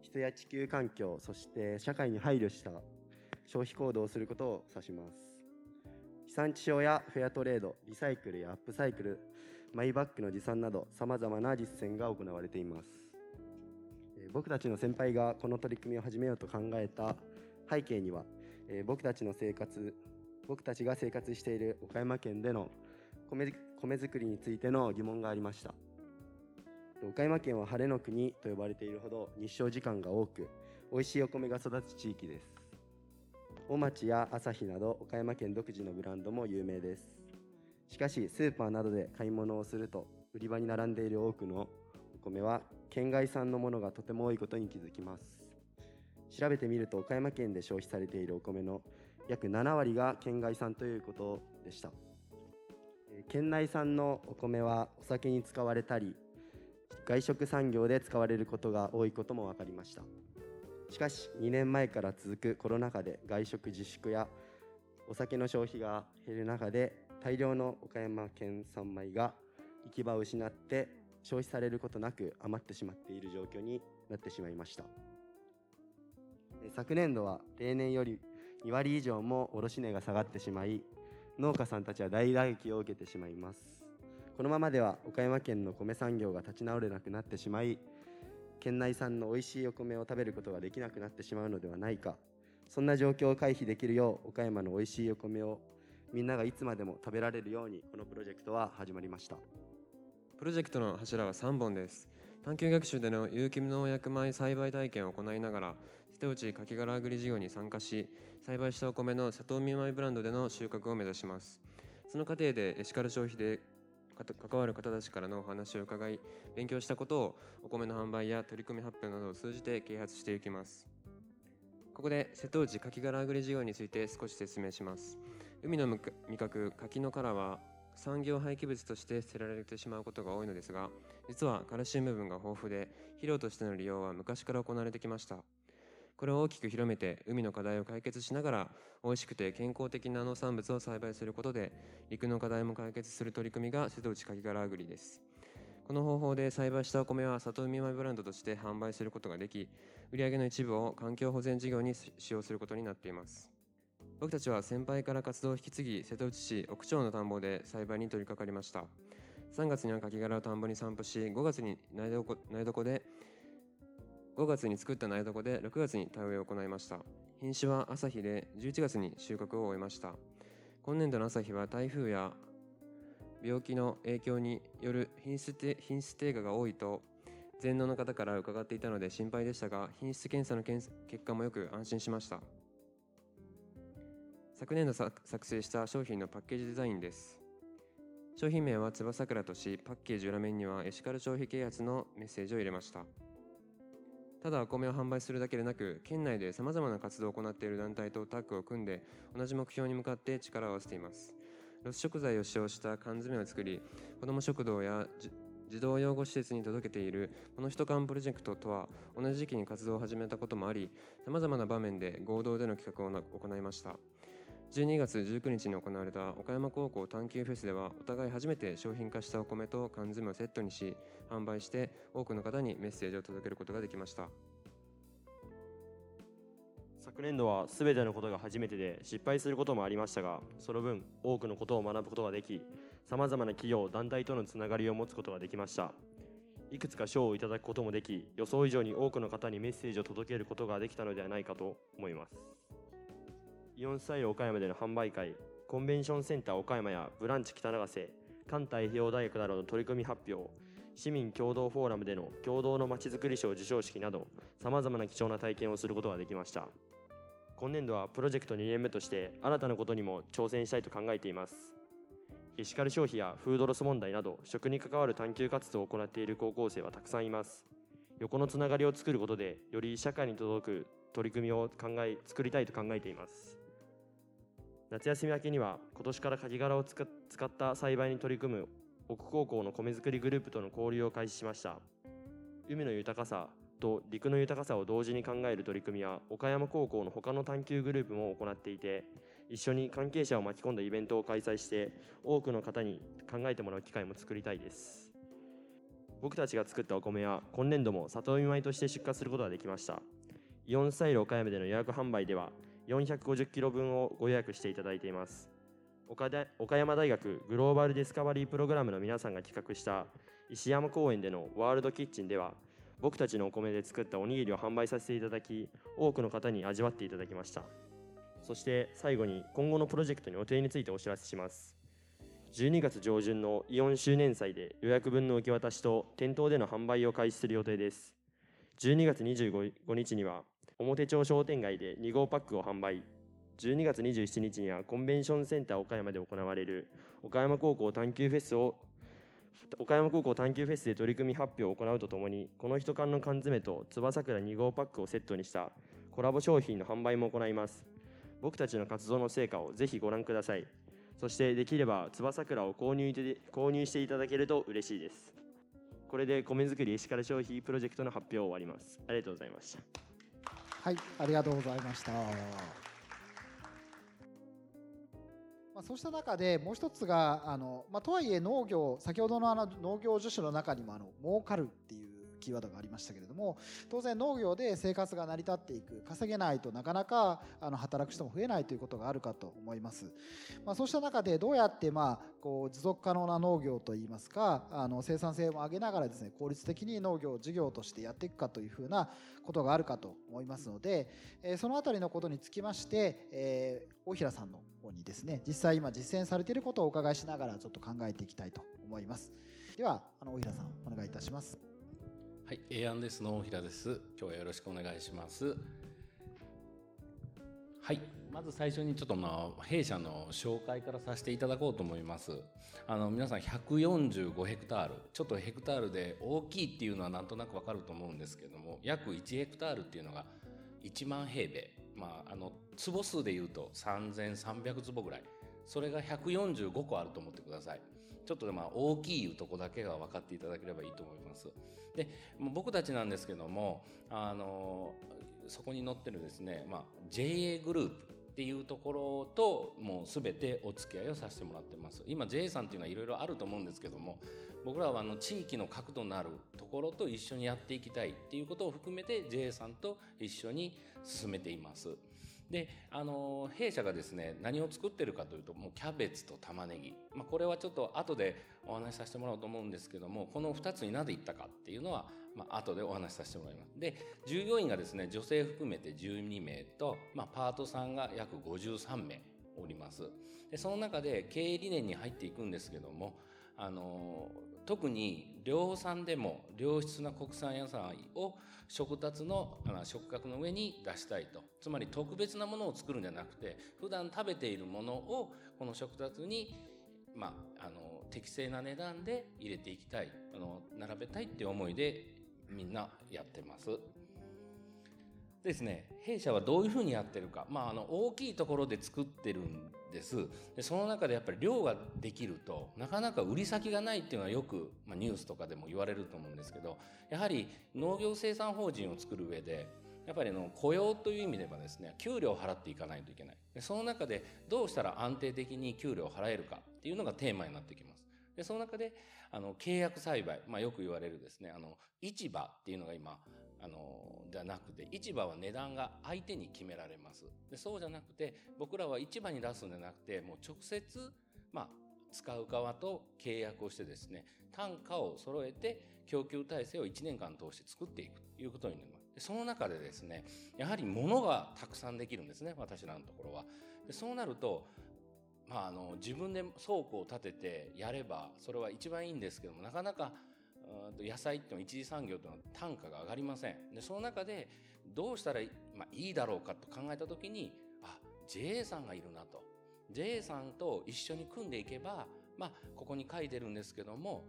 人や地球環境そして社会に配慮した消費行動をすることを指します。産地消やフェアトレードリサイクルやアップサイクルマイバッグの持参などさまざまな実践が行われています。え僕たちの先輩がこの取り組みを始めようと考えた背景にはえ僕たちの生活僕たちが生活している岡山県での米米作りについての疑問がありました。岡山県は晴れの国と呼ばれているほど日照時間が多く美味しいお米が育つ地域です。大町や朝日など岡山県独自のブランドも有名です。しかしスーパーなどで買い物をすると売り場に並んでいる多くのお米は県外産のものがとても多いことに気づきます。調べてみると岡山県で消費されているお米の約7割が県外産ということでした。県内産のお米はお酒に使われたり外食産業で使われることが多いことも分かりました。しかし2年前から続くコロナ禍で外食自粛やお酒の消費が減る中で大量の岡山県産米が行き場を失って消費されることなく余ってしまっている状況になってしまいました。昨年度は例年より2割以上も卸値が下がってしまい農家さんたちは大打撃を受けてしまいます。このままでは岡山県の米産業が立ち直れなくなってしまい県内産の美味しいお米を食べることができなくなってしまうのではないかそんな状況を回避できるよう岡山の美味しいお米をみんながいつまでも食べられるようにこのプロジェクトは始まりましたプロジェクトの柱は3本です。探究学習での有機無農薬米栽培体験を行いながら、瀬戸内かき殻アグリ事業に参加し、栽培したお米の佐藤見米ブランドでの収穫を目指します。その過程でエシカル消費で関わる方たちからのお話を伺い、勉強したことをお米の販売や取り組み発表などを通じて啓発していきます。ここで瀬戸内かき殻アグリ事業について少し説明します。海の味覚柿の殻は産業廃棄物として捨てられてしまうことが多いのですが実はカルシウム分が豊富で肥料としての利用は昔から行われてきましたこれを大きく広めて海の課題を解決しながら美味しくて健康的な農産物を栽培することで陸の課題も解決する取り組みが瀬戸内かき殻アグリですこの方法で栽培したお米は里海米ブランドとして販売することができ売上の一部を環境保全事業に使用することになっています。僕たちは先輩から活動を引き継ぎ瀬戸内市奥町の田んぼで栽培に取り掛かりました。3月にはカキ殻を田んぼに散布し5月に苗床で5月に作った苗床で6月に田植えを行いました。品種は朝日で11月に収穫を終えました。今年度の朝日は台風や病気の影響による品質品質低下が多いと全農の方から伺っていたので心配でしたが品質検査の検結果もよく安心しました。昨年度作成した商品のパッケージデザインです。商品名は翼桜としパッケージ裏面にはエシカル消費啓発のメッセージを入れました。ただお米を販売するだけでなく県内でさまざまな活動を行っている団体とタッグを組んで同じ目標に向かって力を合わせています。ロス食材を使用した缶詰を作り子ども食堂や児童養護施設に届けているこの人缶プロジェクトとは同じ時期に活動を始めたこともありさまざまな場面で合同での企画を行いました。12月19日に行われた岡山高校探究フェスではお互い初めて商品化したお米と缶詰をセットにし販売して多くの方にメッセージを届けることができました。昨年度は全てのことが初めてで失敗することもありましたがその分多くのことを学ぶことができさまざまな企業団体とのつながりを持つことができました。いくつか賞をいただくこともでき予想以上に多くの方にメッセージを届けることができたのではないかと思います。イオンスタイル岡山での販売会コンベンションセンター岡山やブランチ北長瀬関太平洋大学などの取り組み発表。市民共同フォーラムでの共同のまちづくり賞授賞式などさまざまな貴重な体験をすることができました。今年度はプロジェクト2年目として新たなことにも挑戦したいと考えています。エシカル消費やフードロス問題など食に関わる探究活動を行っている高校生はたくさんいます。横のつながりを作ることでより社会に届く取り組みを考え作りたいと考えています。夏休み明けには今年からカキ殻を使った栽培に取り組む奥高校の米作りグループとの交流を開始しました。海の豊かさと陸の豊かさを同時に考える取り組みは岡山高校の他の探究グループも行っていて一緒に関係者を巻き込んだイベントを開催して多くの方に考えてもらう機会も作りたいです。僕たちが作ったお米は今年度も里見米として出荷することができました。イオンスタイル岡山での予約販売では450キロ分をご予約していただいています。岡岡山大学グローバルディスカバリープログラムの皆さんが企画した石山公園でのワールドキッチンでは僕たちのお米で作ったおにぎりを販売させていただき多くの方に味わっていただきました。そして最後に今後のプロジェクトの予定についてお知らせします。12月上旬のイオン周年祭で予約分の受け渡しと店頭での販売を開始する予定です。12月25日には表町商店街で2号パックを販売。12月27日にはコンベンションセンター岡山で行われる岡山高校探究フェスを岡山高校探究フェスで取り組み発表を行うとともにこの人缶の缶詰と翼桜2号パックをセットにしたコラボ商品の販売も行います。僕たちの活動の成果をぜひご覧ください。そしてできれば翼桜を購入購入していただけると嬉しいです。これで米作りエシカル消費プロジェクトの発表を終わります。ありがとうございました。はいありがとうございました。そうした中でもう一つがあの、まあ、とはいえ農業先ほどのあの農業助手の中にもあの儲かるっていうキーワードがありましたけれども当然農業で生活が成り立っていく稼げないとなかなかあの働く人も増えないということがあるかと思います、まあ、そうした中でどうやってまあこう持続可能な農業といいますかあの生産性も上げながらですね効率的に農業を事業としてやっていくかというふうなことがあるかと思いますので、え、そのあたりのことにつきまして、え、大平さんの方にですね実際今実践されていることをお伺いしながらちょっと考えていきたいと思います。ではあの大平さんお願いいたします。はい、エアンですの大平です。今日はよろしくお願いします。はい、まず最初にちょっとまあ弊社の紹介からさせていただこうと思います。あの皆さん145ヘクタール、ちょっとヘクタールで大きいっていうのはなんとなくわかると思うんですけども、約1ヘクタールっていうのが1万平米、まああの坪数でいうと3300坪ぐらい、それが145個あると思ってください。ちょっとまあ大きいとこだけが分かっていただければいいと思います。で僕たちなんですけどもあのそこに載ってるですね、まあ、JA グループっていうところともう全てお付き合いをさせてもらってます今 J さんっていうのはいろいろあると思うんですけども僕らはあの地域の核となるところと一緒にやっていきたいっていうことを含めて JA さんと一緒に進めていますであの弊社がですね何を作ってるかというともうキャベツと玉ねぎ、まあ、これはちょっと後でお話しさせてもらおうと思うんですけどもこの2つになぜいったかっていうのはまあ後でお話しさせてもらいます。で従業員がですね女性含めて12名と、まあ、パートさんが約53名おります。でその中で経営理念に入っていくんですけどもあの特に量産でも良質な国産野菜を食達の食卓の上に出したいとつまり特別なものを作るんじゃなくて普段食べているものをこの食卓に、まあ、あの適正な値段で入れていきたいあの並べたいって思いでみんなやってます。ですね、弊社はどういうふうにやってるか、まあ、あの大きいところで作ってるんです。でその中でやっぱり量ができるとなかなか売り先がないっていうのはよく、まあ、ニュースとかでも言われると思うんですけどやはり農業生産法人を作る上でやっぱりの雇用という意味ではですね給料を払っていかないといけない。でその中でどうしたら安定的に給料を払えるかっていうのがテーマになってきます。でその中であの契約栽培、まあ、よく言われるですねあの市場っていうのが今あのじゃなくて市場は値段が相手に決められます。でそうじゃなくて僕らは市場に出すんじゃなくてもう直接まあ使う側と契約をしてですね単価を揃えて供給体制を1年間通して作っていくということになります。でその中でですねやはり物がたくさんできるんですね私らのところは。でそうなるとまあ、あの自分で倉庫を建ててやればそれは一番いいんですけどもなかなか野菜っての一次産業というのは単価が上がりません。でその中でどうしたらいい,、まあ、いいだろうかと考えた時にあ JA さんがいるなと。JA さんと一緒に組んでいけば、まあ、ここに書いてるんですけども、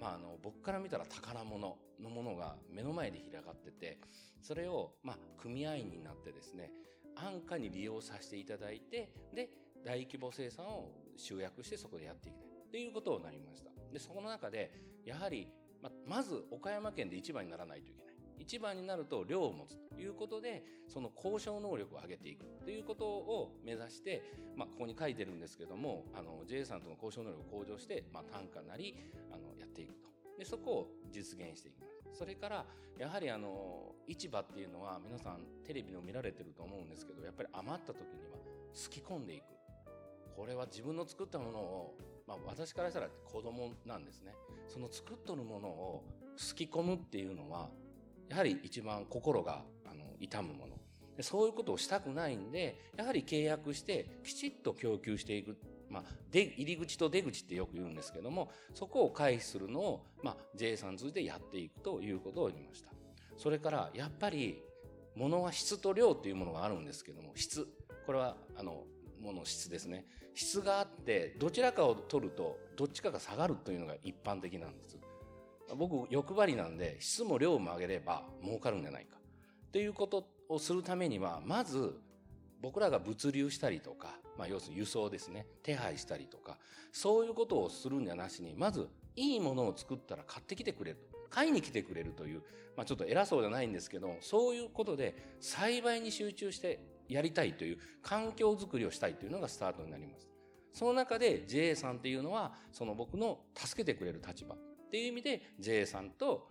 まあ、あの僕から見たら宝物のものが目の前で開かっててそれを、まあ、組合員になってですね安価に利用させていただいてで大規模生産を集約してそこでやっていきたいということになりました。でそこの中でやはりままず岡山県で一番にならないといけない。一番になると量を持つということで、その交渉能力を上げていくということを目指して、まあ、ここに書いてるんですけども、JA さんとの交渉能力を向上して、まあ、単価なり、あの、やっていくと。で、そこを実現していきます。それから、やはりあの、市場っていうのは皆さんテレビの見られてると思うんですけど、やっぱり余った時にはすき込んでいく。これは自分の作ったものをまあ、私からしたら子供なんですね。その作っとるものをすき込むっていうのは、やはり一番心があの痛むもので。そういうことをしたくないんで、やはり契約してきちっと供給していく。まあ、で、入り口と出口ってよく言うんですけども、そこを回避するのを、まあ、J さん通じてやっていくということを言いました。それから、やっぱり、物は質と量っていうものがあるんですけども、質。これは、あの、もの質ですね。質があって、どちらかを取ると、どっちかが下がるというのが一般的なんです。僕、欲張りなんで、質も量も上げれば儲かるんじゃないか。っていうことをするためには、まず、僕らが物流したりとか、まあ要するに輸送ですね。手配したりとか、そういうことをするんじゃなしに、まず、いいものを作ったら買ってきてくれる。買いに来てくれるという、まあちょっと偉そうじゃないんですけど、そういうことで栽培に集中してやりたいという環境づくりをしたいというのがスタートになります。その中で JA さんっていうのは、その僕の助けてくれる立場っていう意味で JA さんと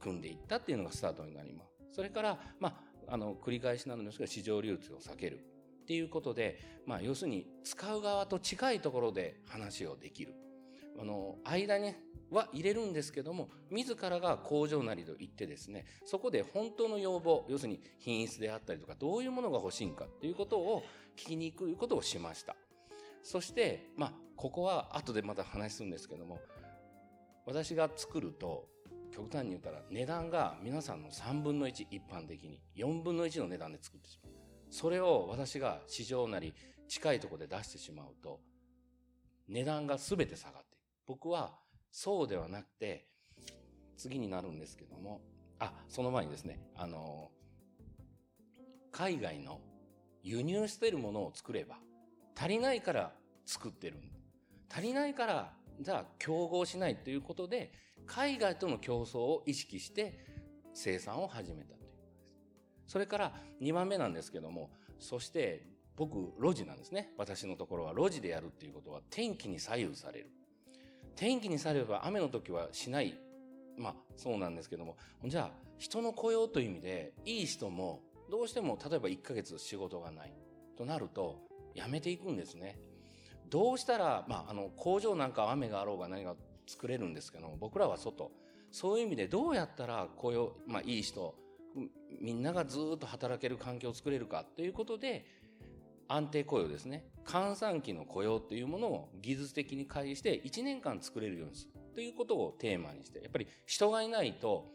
組んでいったっていうのがスタートになります。それから、まあ、あの、繰り返しなのですが、市場流通を避けるっていうことで、まあ、要するに使う側と近いところで話をできる。あの、間には入れるんですけども、自らが工場なりと言ってですね、そこで本当の要望、要するに品質であったりとか、どういうものが欲しいんかっていうことを聞きに行くことをしました。そして、まあ、ここは後でまた話するんですけども、私が作ると、極端に言ったら値段が皆さんの3分の1、一般的に4分の1の値段で作ってしまう。それを私が市場なり近いところで出してしまうと、値段が全て下がって。僕はそうではなくて、次になるんですけども、あ、その前にですね、あの、海外の輸入してるものを作れば、足りないから作ってる。足りないから、じゃあ競合しないということで、海外との競争を意識して生産を始めたということです。それから2番目なんですけども、そして僕路地なんですね私のところは路地でやるっていうことは天気に左右される天気に左右は雨の時はしない。まあそうなんですけども。じゃあ人の雇用という意味でいい人もどうしても例えば1ヶ月仕事がない。となると辞めていくんですね。どうしたら、まあ、あの工場なんか雨があろうが何が作れるんですけども僕らは外。そういう意味でどうやったら雇用、まあ、いい人みんながずっと働ける環境を作れるかということで安定雇用ですね。閑散期の雇用というものを技術的に開示して1年間作れるようにする。ということをテーマにしてやっぱり人がいないと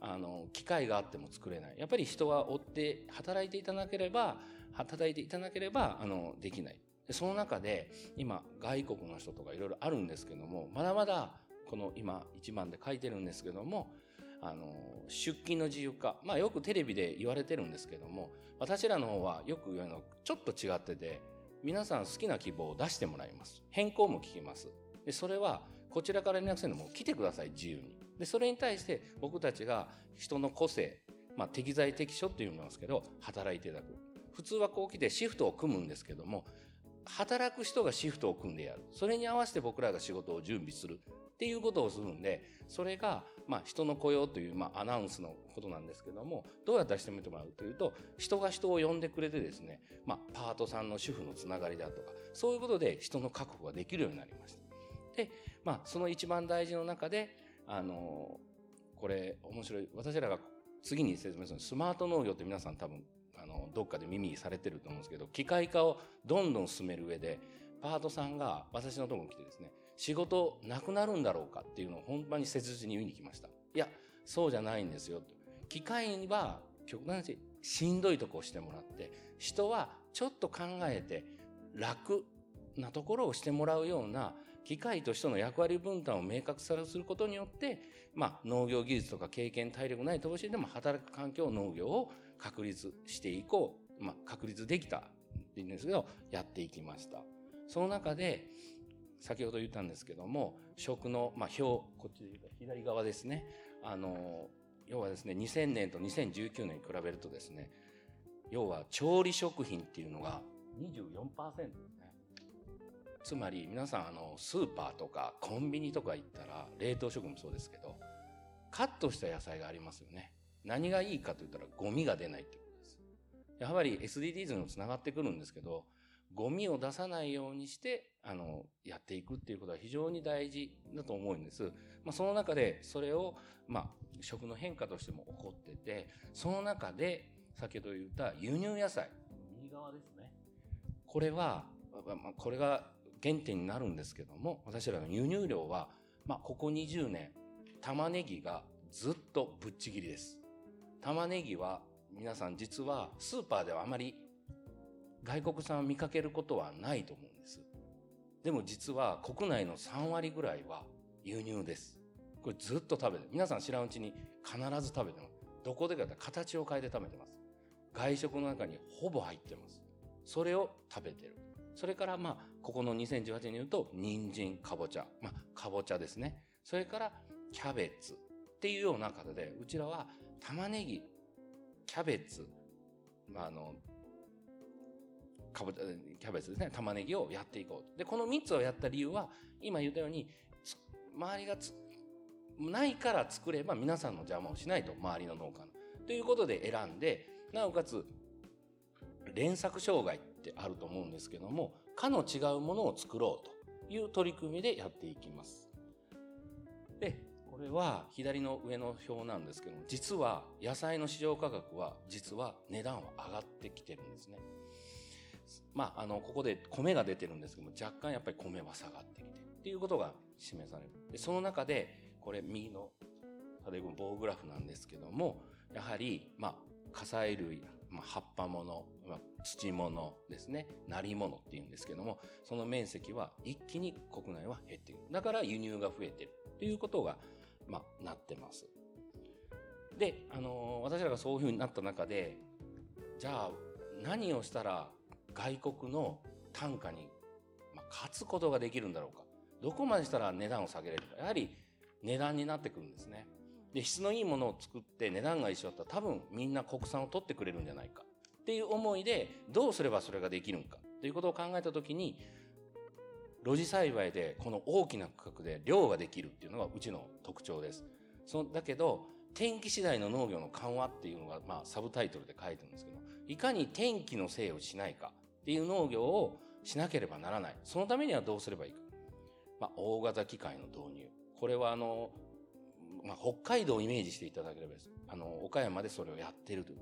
あの機会があっても作れない。やっぱり人が追って働いていただければ働いていただければあのできない。その中で今外国の人とかいろいろあるんですけどもまだまだこの今一番で書いてるんですけどもあの出勤の自由化。まあよくテレビで言われてるんですけども私らの方はよく言うのちょっと違ってて皆さん好きな希望を出してもらいます。変更も聞きます。でそれはこちらから連絡するのも来てください自由に。でそれに対して僕たちが人の個性まあ、適材適所っていうんですけど働いていただく。普通はこう来てシフトを組むんですけども働く人がシフトを組んでやる。それに合わせて僕らが仕事を準備する。っていうことをするんでそれがまあ人の雇用というまあアナウンスのことなんですけどもどうやったらしてみてもらうというと人が人を呼んでくれてですねまあパートさんの主婦のつながりだとかそういうことで人の確保ができるようになりました。でまあその一番大事の中であのこれ面白い私らが次に説明するスマート農業って皆さん多分あのどっかで耳にされてると思うんですけど機械化をどんどん進める上でパートさんが私のところに来てですね仕事なくなるんだろうかっていうのを本番に切実に言いに来ました。いやそうじゃないんですよ機械は極端にしんどいとこをしてもらって人はちょっと考えて楽なところをしてもらうような機械と人の役割分担を明確さすることによって、まあ、農業技術とか経験体力ない投資でも働く環境農業を確立していこう、まあ、確立できたっていうんですけどやっていきました。その中で先ほど言ったんですけども食の、まあ、表こっちで言うと左側ですね。あの要はですね2000年と2019年に比べるとですね要は調理食品っていうのが24%ですねつまり皆さんあのスーパーとかコンビニとか行ったら冷凍食品もそうですけどカットした野菜がありますよね。何がいいかと言ったらゴミが出ないってことです。やはり SDGs にもつながってくるんですけどゴミを出さないようにしてあのやっていくっていうことは非常に大事だと思うんです、まあ、その中でそれを、まあ、食の変化としても起こっててその中で先ほど言った輸入野菜。右側ですね。これは、まあ、これが原点になるんですけども私らの輸入量は、まあ、ここ20年玉ねぎがずっとぶっちぎりです。玉ねぎは皆さん実はスーパーではあまり外国産を見かけることはないと思うんです。でも実は国内の3割ぐらいは輸入です。これずっと食べて皆さん知らんうちに必ず食べてます。どこでかって形を変えて食べてます。外食の中にほぼ入ってます。それを食べてる。それからまあここの2018年に言うと人参かぼちゃ。まあかぼちゃですね。それからキャベツ。っていうような方でうちらは玉ねぎキャベツ、まあ、あのかぼちゃキャベツですね。玉ねぎをやっていこう。でこの3つをやった理由は今言ったように周りがないから作れば皆さんの邪魔をしないと周りの農家の。ということで選んでなおかつ連作障害ってあると思うんですけどもかの違うものを作ろうという取り組みでやっていきます。でこれは左の上の表なんですけども実は野菜の市場価格は実は値段は上がってきてるんですね。まあ、あのここで米が出てるんですけども若干やっぱり米は下がってきてっていうことが示される。でその中でこれ右の例えば棒グラフなんですけどもやはり、まあ、火砕類、まあ、葉っぱもの、まあ、土物ですね。鳴り物っていうんですけどもその面積は一気に国内は減っているだから輸入が増えてるということが、まあ、なってます。で、あのー、私らがそういうふうになった中でじゃあ何をしたら外国の単価にまあ勝つことができるんだろうか。どこまでしたら値段を下げれるか。やはり値段になってくるんですね。で質のいいものを作って値段が一緒だったら多分みんな国産を取ってくれるんじゃないか。っていう思いでどうすればそれができるんか。ということを考えた時に露地栽培でこの大きな区画で量ができるっていうのがうちの特徴です。そだけど天気次第の農業の緩和っていうのが、まあ、サブタイトルで書いてるんですけどいかに天気のせいをしないか。っていう農業をしなければならない。そのためにはどうすればいいか、まあ、大型機械の導入。これはあの、まあ、北海道をイメージしていただければです。あの岡山でそれをやってるという。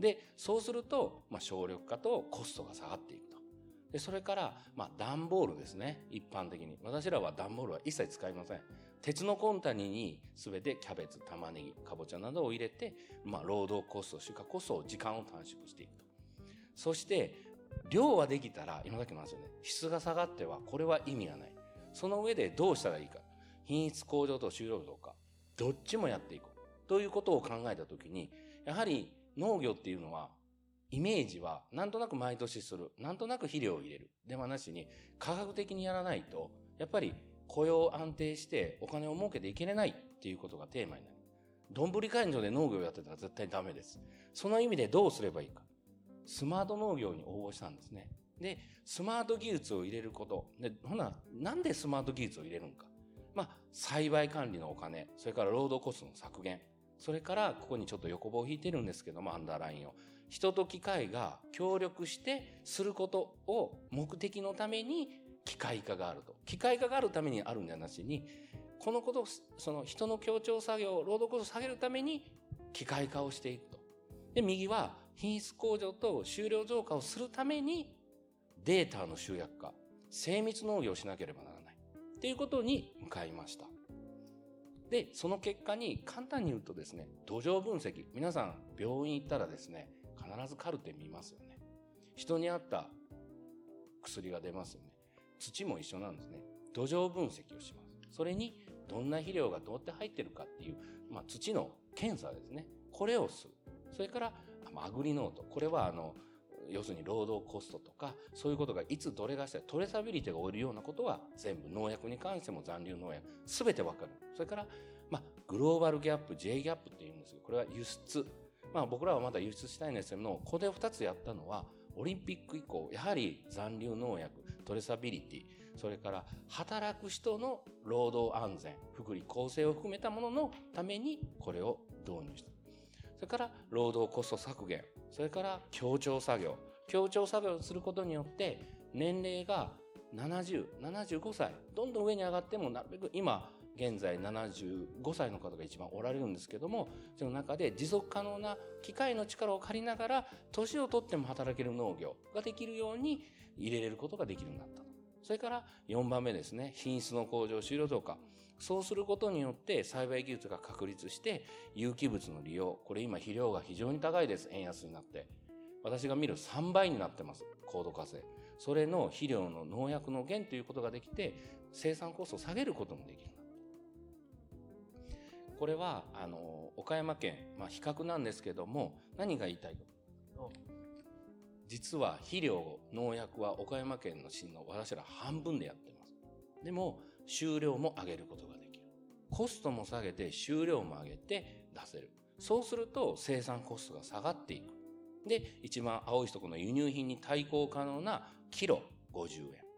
でそうすると、まあ、省力化とコストが下がっていくと。でそれから、まあ、段ボールですね。一般的に。私らは段ボールは一切使いません。鉄のコンタニに全てキャベツ玉ねぎかぼちゃなどを入れて、まあ、労働コスト収穫コストを時間を短縮していくと。そして量はできたら今だけの話よね。質が下がってはこれは意味がない。その上でどうしたらいいか。品質向上と収量とか。どっちもやっていこう。ということを考えた時にやはり農業っていうのはイメージはなんとなく毎年する。なんとなく肥料を入れる。ではなしに科学的にやらないとやっぱり雇用安定してお金を儲けていけれない。っていうことがテーマになる。どんぶり勘定で農業やってたら絶対ダメです。その意味でどうすればいいか。スマート農業に応募したんですね。で、スマート技術を入れること。で、ほな、なんでスマート技術を入れるんか。まあ、栽培管理のお金、それから労働コストの削減、それからここにちょっと横棒を引いてるんですけども、アンダーラインを。人と機械が協力してすることを目的のために機械化があると。機械化があるためにあるんじゃなしに、このことを、その人の協調作業、労働コストを下げるために機械化をしていくと。で、右は品質向上と収量増加をするためにデータの集約化、精密農業をしなければならない。っていうことに向かいました。で、その結果に簡単に言うとですね、土壌分析。皆さん病院行ったらですね、必ずカルテ見ますよね。人に合った薬が出ますよね。土も一緒なんですね。土壌分析をします。それにどんな肥料がどうやって入ってるかっていう、まあ、土の検査ですね。これをする。それから、アグリノート。これはあの、要するに労働コストとか、そういうことがいつどれがしたトレーサビリティが起きるようなことは全部農薬に関しても残留農薬、すべてわかる。それから、まあ、グローバルギャップ、J ギャップって言うんですけど、これは輸出。まあ僕らはまだ輸出したいんですけども、これを2つやったのは、オリンピック以降、やはり残留農薬、トレーサビリティ、それから働く人の労働安全、福利厚生を含めたもののためにこれを導入した。それから労働コスト削減、それから協調作業。協調作業をすることによって年齢が70、75歳、どんどん上に上がってもなるべく今、現在75歳の方が一番おられるんですけども、その中で持続可能な機械の力を借りながら、年をとっても働ける農業ができるように入れれることができるようになった。それから4番目ですね、品質の向上、終了増加。そうすることによって栽培技術が確立して有機物の利用。これ今肥料が非常に高いです。円安になって。私が見る3倍になってます。高度化成。それの肥料の農薬の減ということができて生産コストを下げることもできる。これは、あの、岡山県、まあ比較なんですけども、何が言いたいか実は肥料、農薬は岡山県の市の私ら半分でやってます。でも、収量も上げることができる。コストも下げて、収量も上げて出せる。そうすると生産コストが下がっていく。で、一番青い人この輸入品に対抗可能なキロ50円。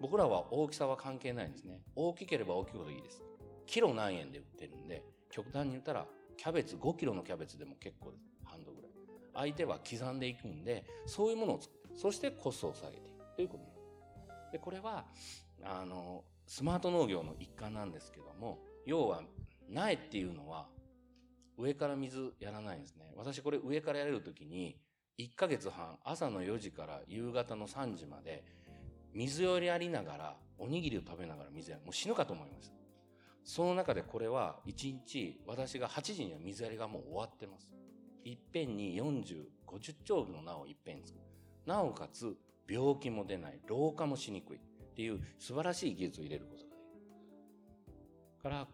僕らは大きさは関係ないんですね。大きければ大きいほどいいです。キロ何円で売ってるんで、極端に言ったら、キャベツ5キロのキャベツでも結構です。半度ぐらい。相手は刻んでいくんで、そういうものを作って、そしてコストを下げていくということで、これは、あの、スマート農業の一環なんですけども、要は、苗っていうのは、上から水やらないんですね。私これ上からやれるときに、1ヶ月半、朝の4時から夕方の3時まで、水をやりながら、おにぎりを食べながら水やる。もう死ぬかと思いました。その中でこれは1日、私が8時には水やりがもう終わってます。いっぺんに40、50丁の苗をいっぺんに作る。なおかつ、病気も出ない、老化もしにくいっていう素晴らしい技術を入れることができる。から、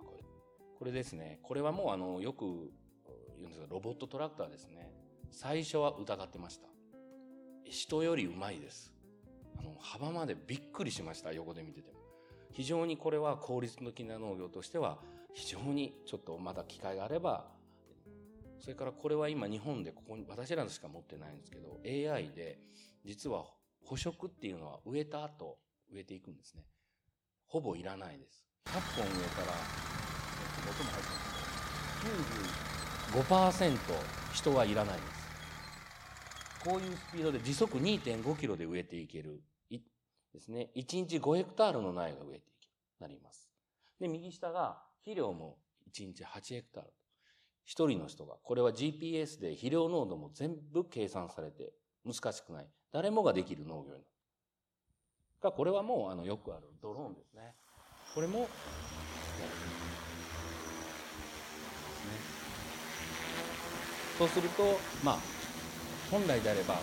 これこれですね。これはもうあの、よく言うんですが、ロボットトラクターですね。最初は疑ってました。人よりうまいです。あの、幅までびっくりしました。横で見てても。非常にこれは効率的な農業としては、非常にちょっとまだ機会があれば、それからこれは今日本でここに私らのしか持ってないんですけど AI で実は捕食っていうのは植えた後植えていくんですね。ほぼいらないです。100本植えたら音も入ってます。けど95%人はいらないです。こういうスピードで時速2.5キロで植えていけるですね。1日5ヘクタールの苗が植えていけるなります。で右下が肥料も1日8ヘクタール。一人の人が、これは GPS で肥料濃度も全部計算されて難しくない。誰もができる農業になる。が、これはもうあのよくあるドローンですね。これも、ね、そうすると、まあ、本来であれば、こ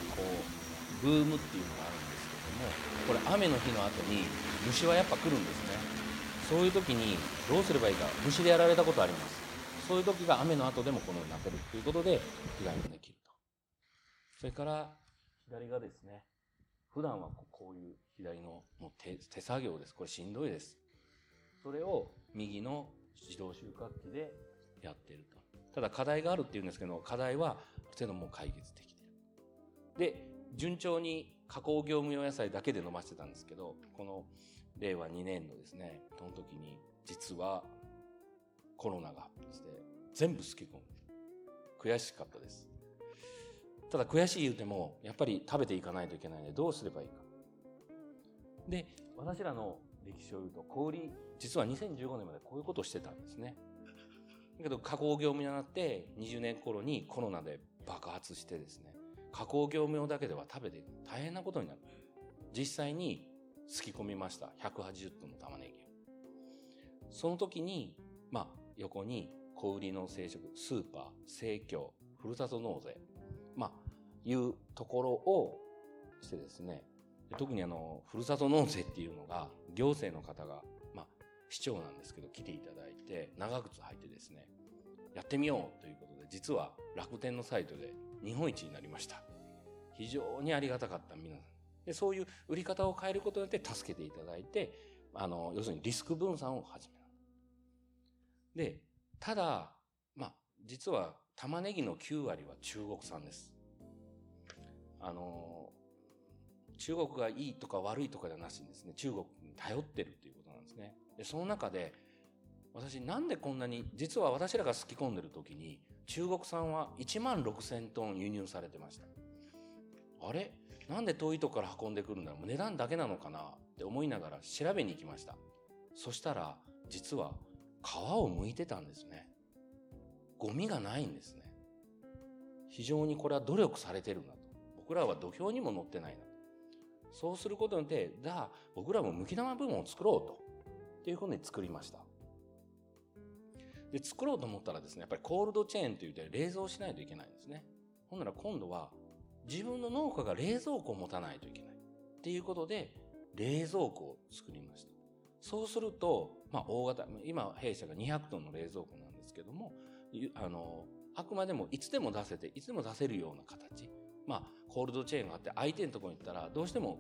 う、ブームっていうのがあるんですけども、これ雨の日の後に虫はやっぱ来るんですね。そういう時にどうすればいいか、虫でやられたことあります。そういう時が雨の後でもこのようになってるということで、被害もできると。それから、左がですね、普段はこういう左のもう手手作業です。これしんどいです。それを右の自動収穫機でやってると。ただ課題があるっていうんですけど、課題はある程度も解決できてる。で、順調に加工業務用野菜だけで伸ばしてたんですけど、この令和2年度ですね、その時に実はコロナが発生して全部すき込む悔しかったですただ悔しい言うてもやっぱり食べていかないといけないのでどうすればいいかで私らの歴史を言うと小売実は2015年までこういうことをしてたんですね。だけど加工業務になって20年頃にコロナで爆発してですね。加工業務用だけでは食べて大変なことになる。実際にすき込みました。180トンの玉ねぎを。その時にまあ横に小売の生殖、スーパー、生協、ふるさと納税、まあ、いうところをしてですね、特にあの、ふるさと納税っていうのが、行政の方が、まあ、市長なんですけど、来ていただいて、長靴履いてですね、やってみようということで、実は楽天のサイトで日本一になりました。非常にありがたかった皆さん。で、そういう売り方を変えることによって助けていただいて、あの、要するにリスク分散を始めで、ただ、まあ、実は玉ねぎの9割は中国産です。あの、中国がいいとか悪いとかじゃなしにですね、中国に頼ってるっていうことなんですね。で、その中で、私なんでこんなに、実は私らがすき込んでる時に、中国産は1万6000トン輸入されてました。あれ？なんで遠いとこから運んでくるんだろう値段だけなのかなって思いながら調べに行きました。そしたら、実は皮を剥いてたんですね。ゴミがないんですね。非常にこれは努力されてるなと。僕らは土俵にも乗ってないなと。そうすることによって、じゃあ僕らもむき玉部門を作ろうと。っていうことで作りました。で、作ろうと思ったらですね、やっぱりコールドチェーンと言って冷蔵しないといけないんですね。ほんなら今度は自分の農家が冷蔵庫を持たないといけない。っていうことで、冷蔵庫を作りました。そうすると、まあ、大型、今、弊社が200トンの冷蔵庫なんですけども、あの、あくまでもいつでも出せて、いつでも出せるような形。まあ、コールドチェーンがあって、相手のところに行ったら、どうしても、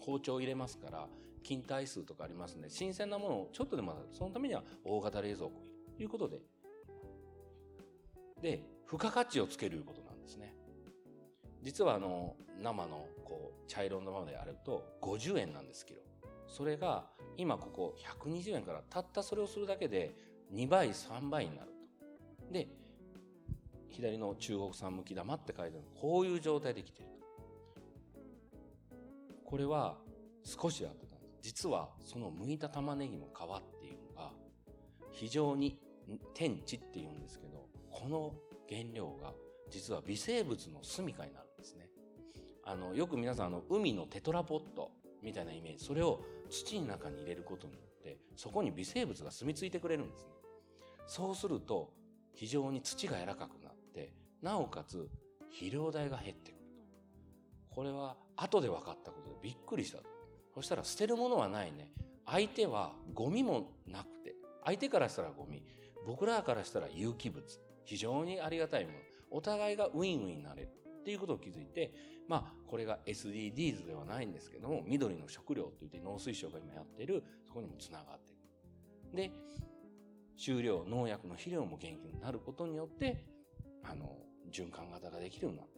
包丁を入れますから、勤怠数とかありますんで、新鮮なものをちょっとでも、そのためには大型冷蔵庫ということで。で、付加価値をつけることなんですね。実はあの、生のこう、茶色のままであると50円なんですけど、それが今ここ120円からたったそれをするだけで2倍3倍になると。で左の中国産むき玉って書いてある。こういう状態できてる。これは少しやってたんです。実はその剥いた玉ねぎの皮っていうのが非常に天地っていうんですけどこの原料が実は微生物の住みかになるんですね。あのよく皆さんあの海のテトラポットみたいなイメージそれを土の中に入れることによってそこに微生物が住み着いてくれるんですね。そうすると非常に土が柔らかくなおかつ肥料代が減ってくる。とこれは後で分かったことでびっくりした。そしたら捨てるものはないね。相手はゴミもなくて。相手からしたらゴミ。僕らからしたら有機物。非常にありがたいもの。お互いがウィンウィンになれる。っていうことを気づいてまあ、これが SDGs ではないんですけども、緑の食料といって農水省が今やっている、そこにもつながっていく。で、収量農薬の肥料も元気になることによってあの循環型ができるようになる。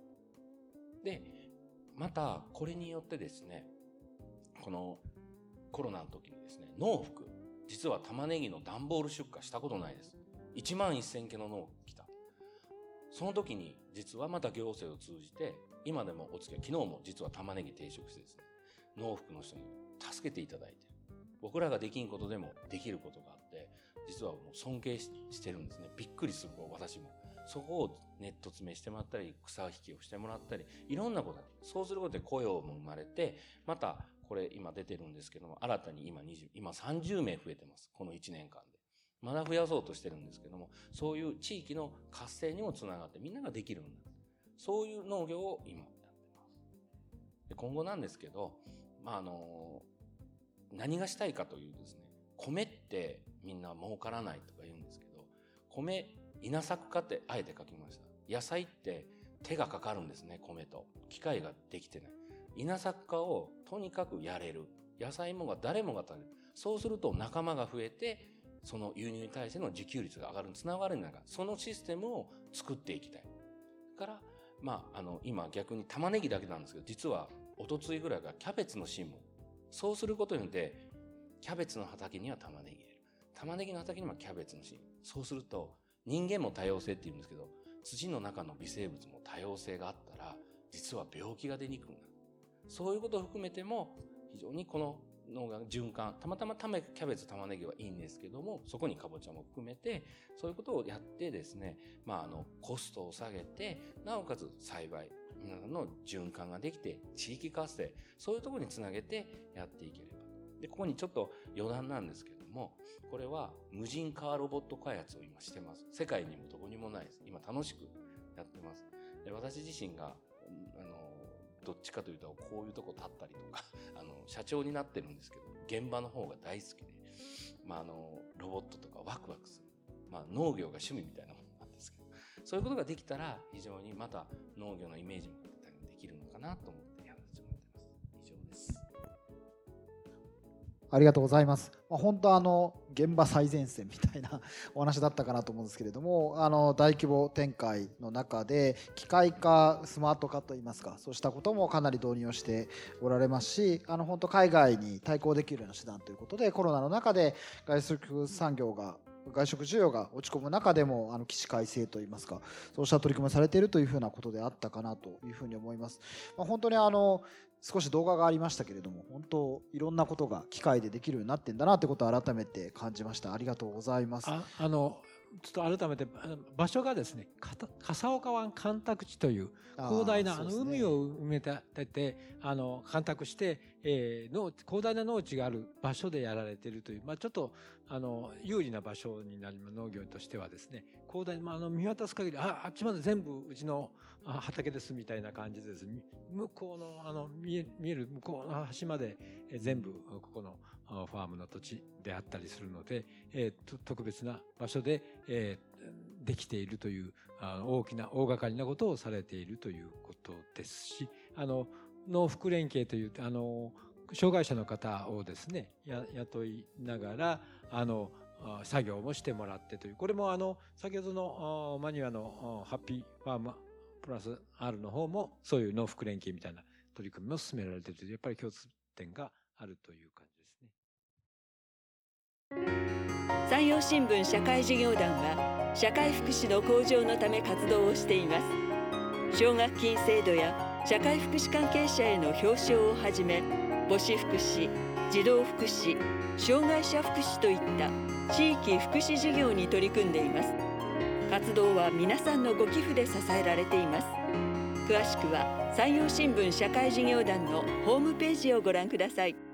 でまたこれによってですねこのコロナの時にですね農服実は玉ねぎの段ボール出荷したことないです。1万1000件の農服来た。その時に実はまた行政を通じて今でもお付き合い昨日も実は玉ねぎ定食してですね農服の人に助けていただいて僕らができんことでもできることがあって実はもう尊敬してるんですね。びっくりする私も。そこをネット詰めしてもらったり草引きをしてもらったりいろんなことそうすることで雇用も生まれてまたこれ今出てるんですけども新たに今20今30名増えてます。この1年間で。まだ増やそうとしてるんですけどもそういう地域の活性にもつながってみんなができるようになる。そういう農業を今やってます。で今後なんですけどまああの何がしたいかというですね米ってみんな儲からないとか言うんですけど米稲作かってあえて書きました。野菜って手がかかるんですね米と。機械ができてない。稲作家をとにかくやれる。野菜もが誰もが食べる。そうすると仲間が増えてその輸入に対しての自給率が上がる。つながるんだから。そのシステムを作っていきたい。からまああの今逆に玉ねぎだけなんですけど実はおとついぐらいがキャベツの芯も。そうすることによってキャベツの畑には玉ねぎ入れる。玉ねぎの畑にはキャベツの芯。そうすると人間も多様性って言うんですけど土の中の微生物も多様性があったら実は病気が出にくくなる。そういうことを含めても非常にこの脳が循環たまたまためキャベツ玉ねぎはいいんですけどもそこにかぼちゃも含めてそういうことをやってですね、まあ、あのコストを下げてなおかつ栽培皆さんの循環ができて地域活性そういうところにつなげてやっていければでここにちょっと余談なんですけどもこれは無人カーロボット開発を今してます。世界にもどこにもないです。今楽しくやってます。で私自身があのどっちかというとこういうとこ立ったりとか あの社長になってるんですけど現場の方が大好きで、まあ、あのロボットとかワクワクする、まあ、農業が趣味みたいなものなんですけどそういうことができたら非常にまた農業のイメージもできるのかなと思ってありがとうございます。まあ、本当あの現場最前線みたいな お話だったかなと思うんですけれどもあの大規模展開の中で機械化スマート化といいますかそうしたこともかなり導入をしておられますしあの本当海外に対抗できるような手段ということでコロナの中で外食産業が外食需要が落ち込む中でもあの起死回生といいますかそうした取り組みをされているというふうなことであったかなというふうに思います。まあ、本当にあの少し動画がありましたけれども本当いろんなことが機械でできるようになってんだなということを改めて感じました。ありがとうございます。ああのちょっと改めて場所がですね笠岡湾干拓地という広大なあの海を埋め立ててあの干拓して、えー、の広大な農地がある場所でやられているという、まあ、ちょっとあの有利な場所になります農業としてはですね広大、まあ、あの見渡す限りああっちまで全部うちの畑ですみたいな感じです向こうのあの見え見える向こうの端まで、え、全部ここのファームの土地であったりするので、えー、と特別な場所で、えー、できているというあ大きな大掛かりなことをされているということですしあの農福連携というあの障害者の方をですねや雇いながらあの作業もしてもらってというこれもあの先ほどのマニュアのハッピーファームプラス R の方もそういう農福連携みたいな取り組みも進められているというやっぱり共通点があるという感じですね。山陽新聞社会事業団は社会福祉の向上のため活動をしています奨学金制度や社会福祉関係者への表彰をはじめ母子福祉児童福祉障害者福祉といった地域福祉事業に取り組んでいます。活動は皆さんのご寄付で支えられています。詳しくは山陽新聞社会事業団のホームページをご覧ください。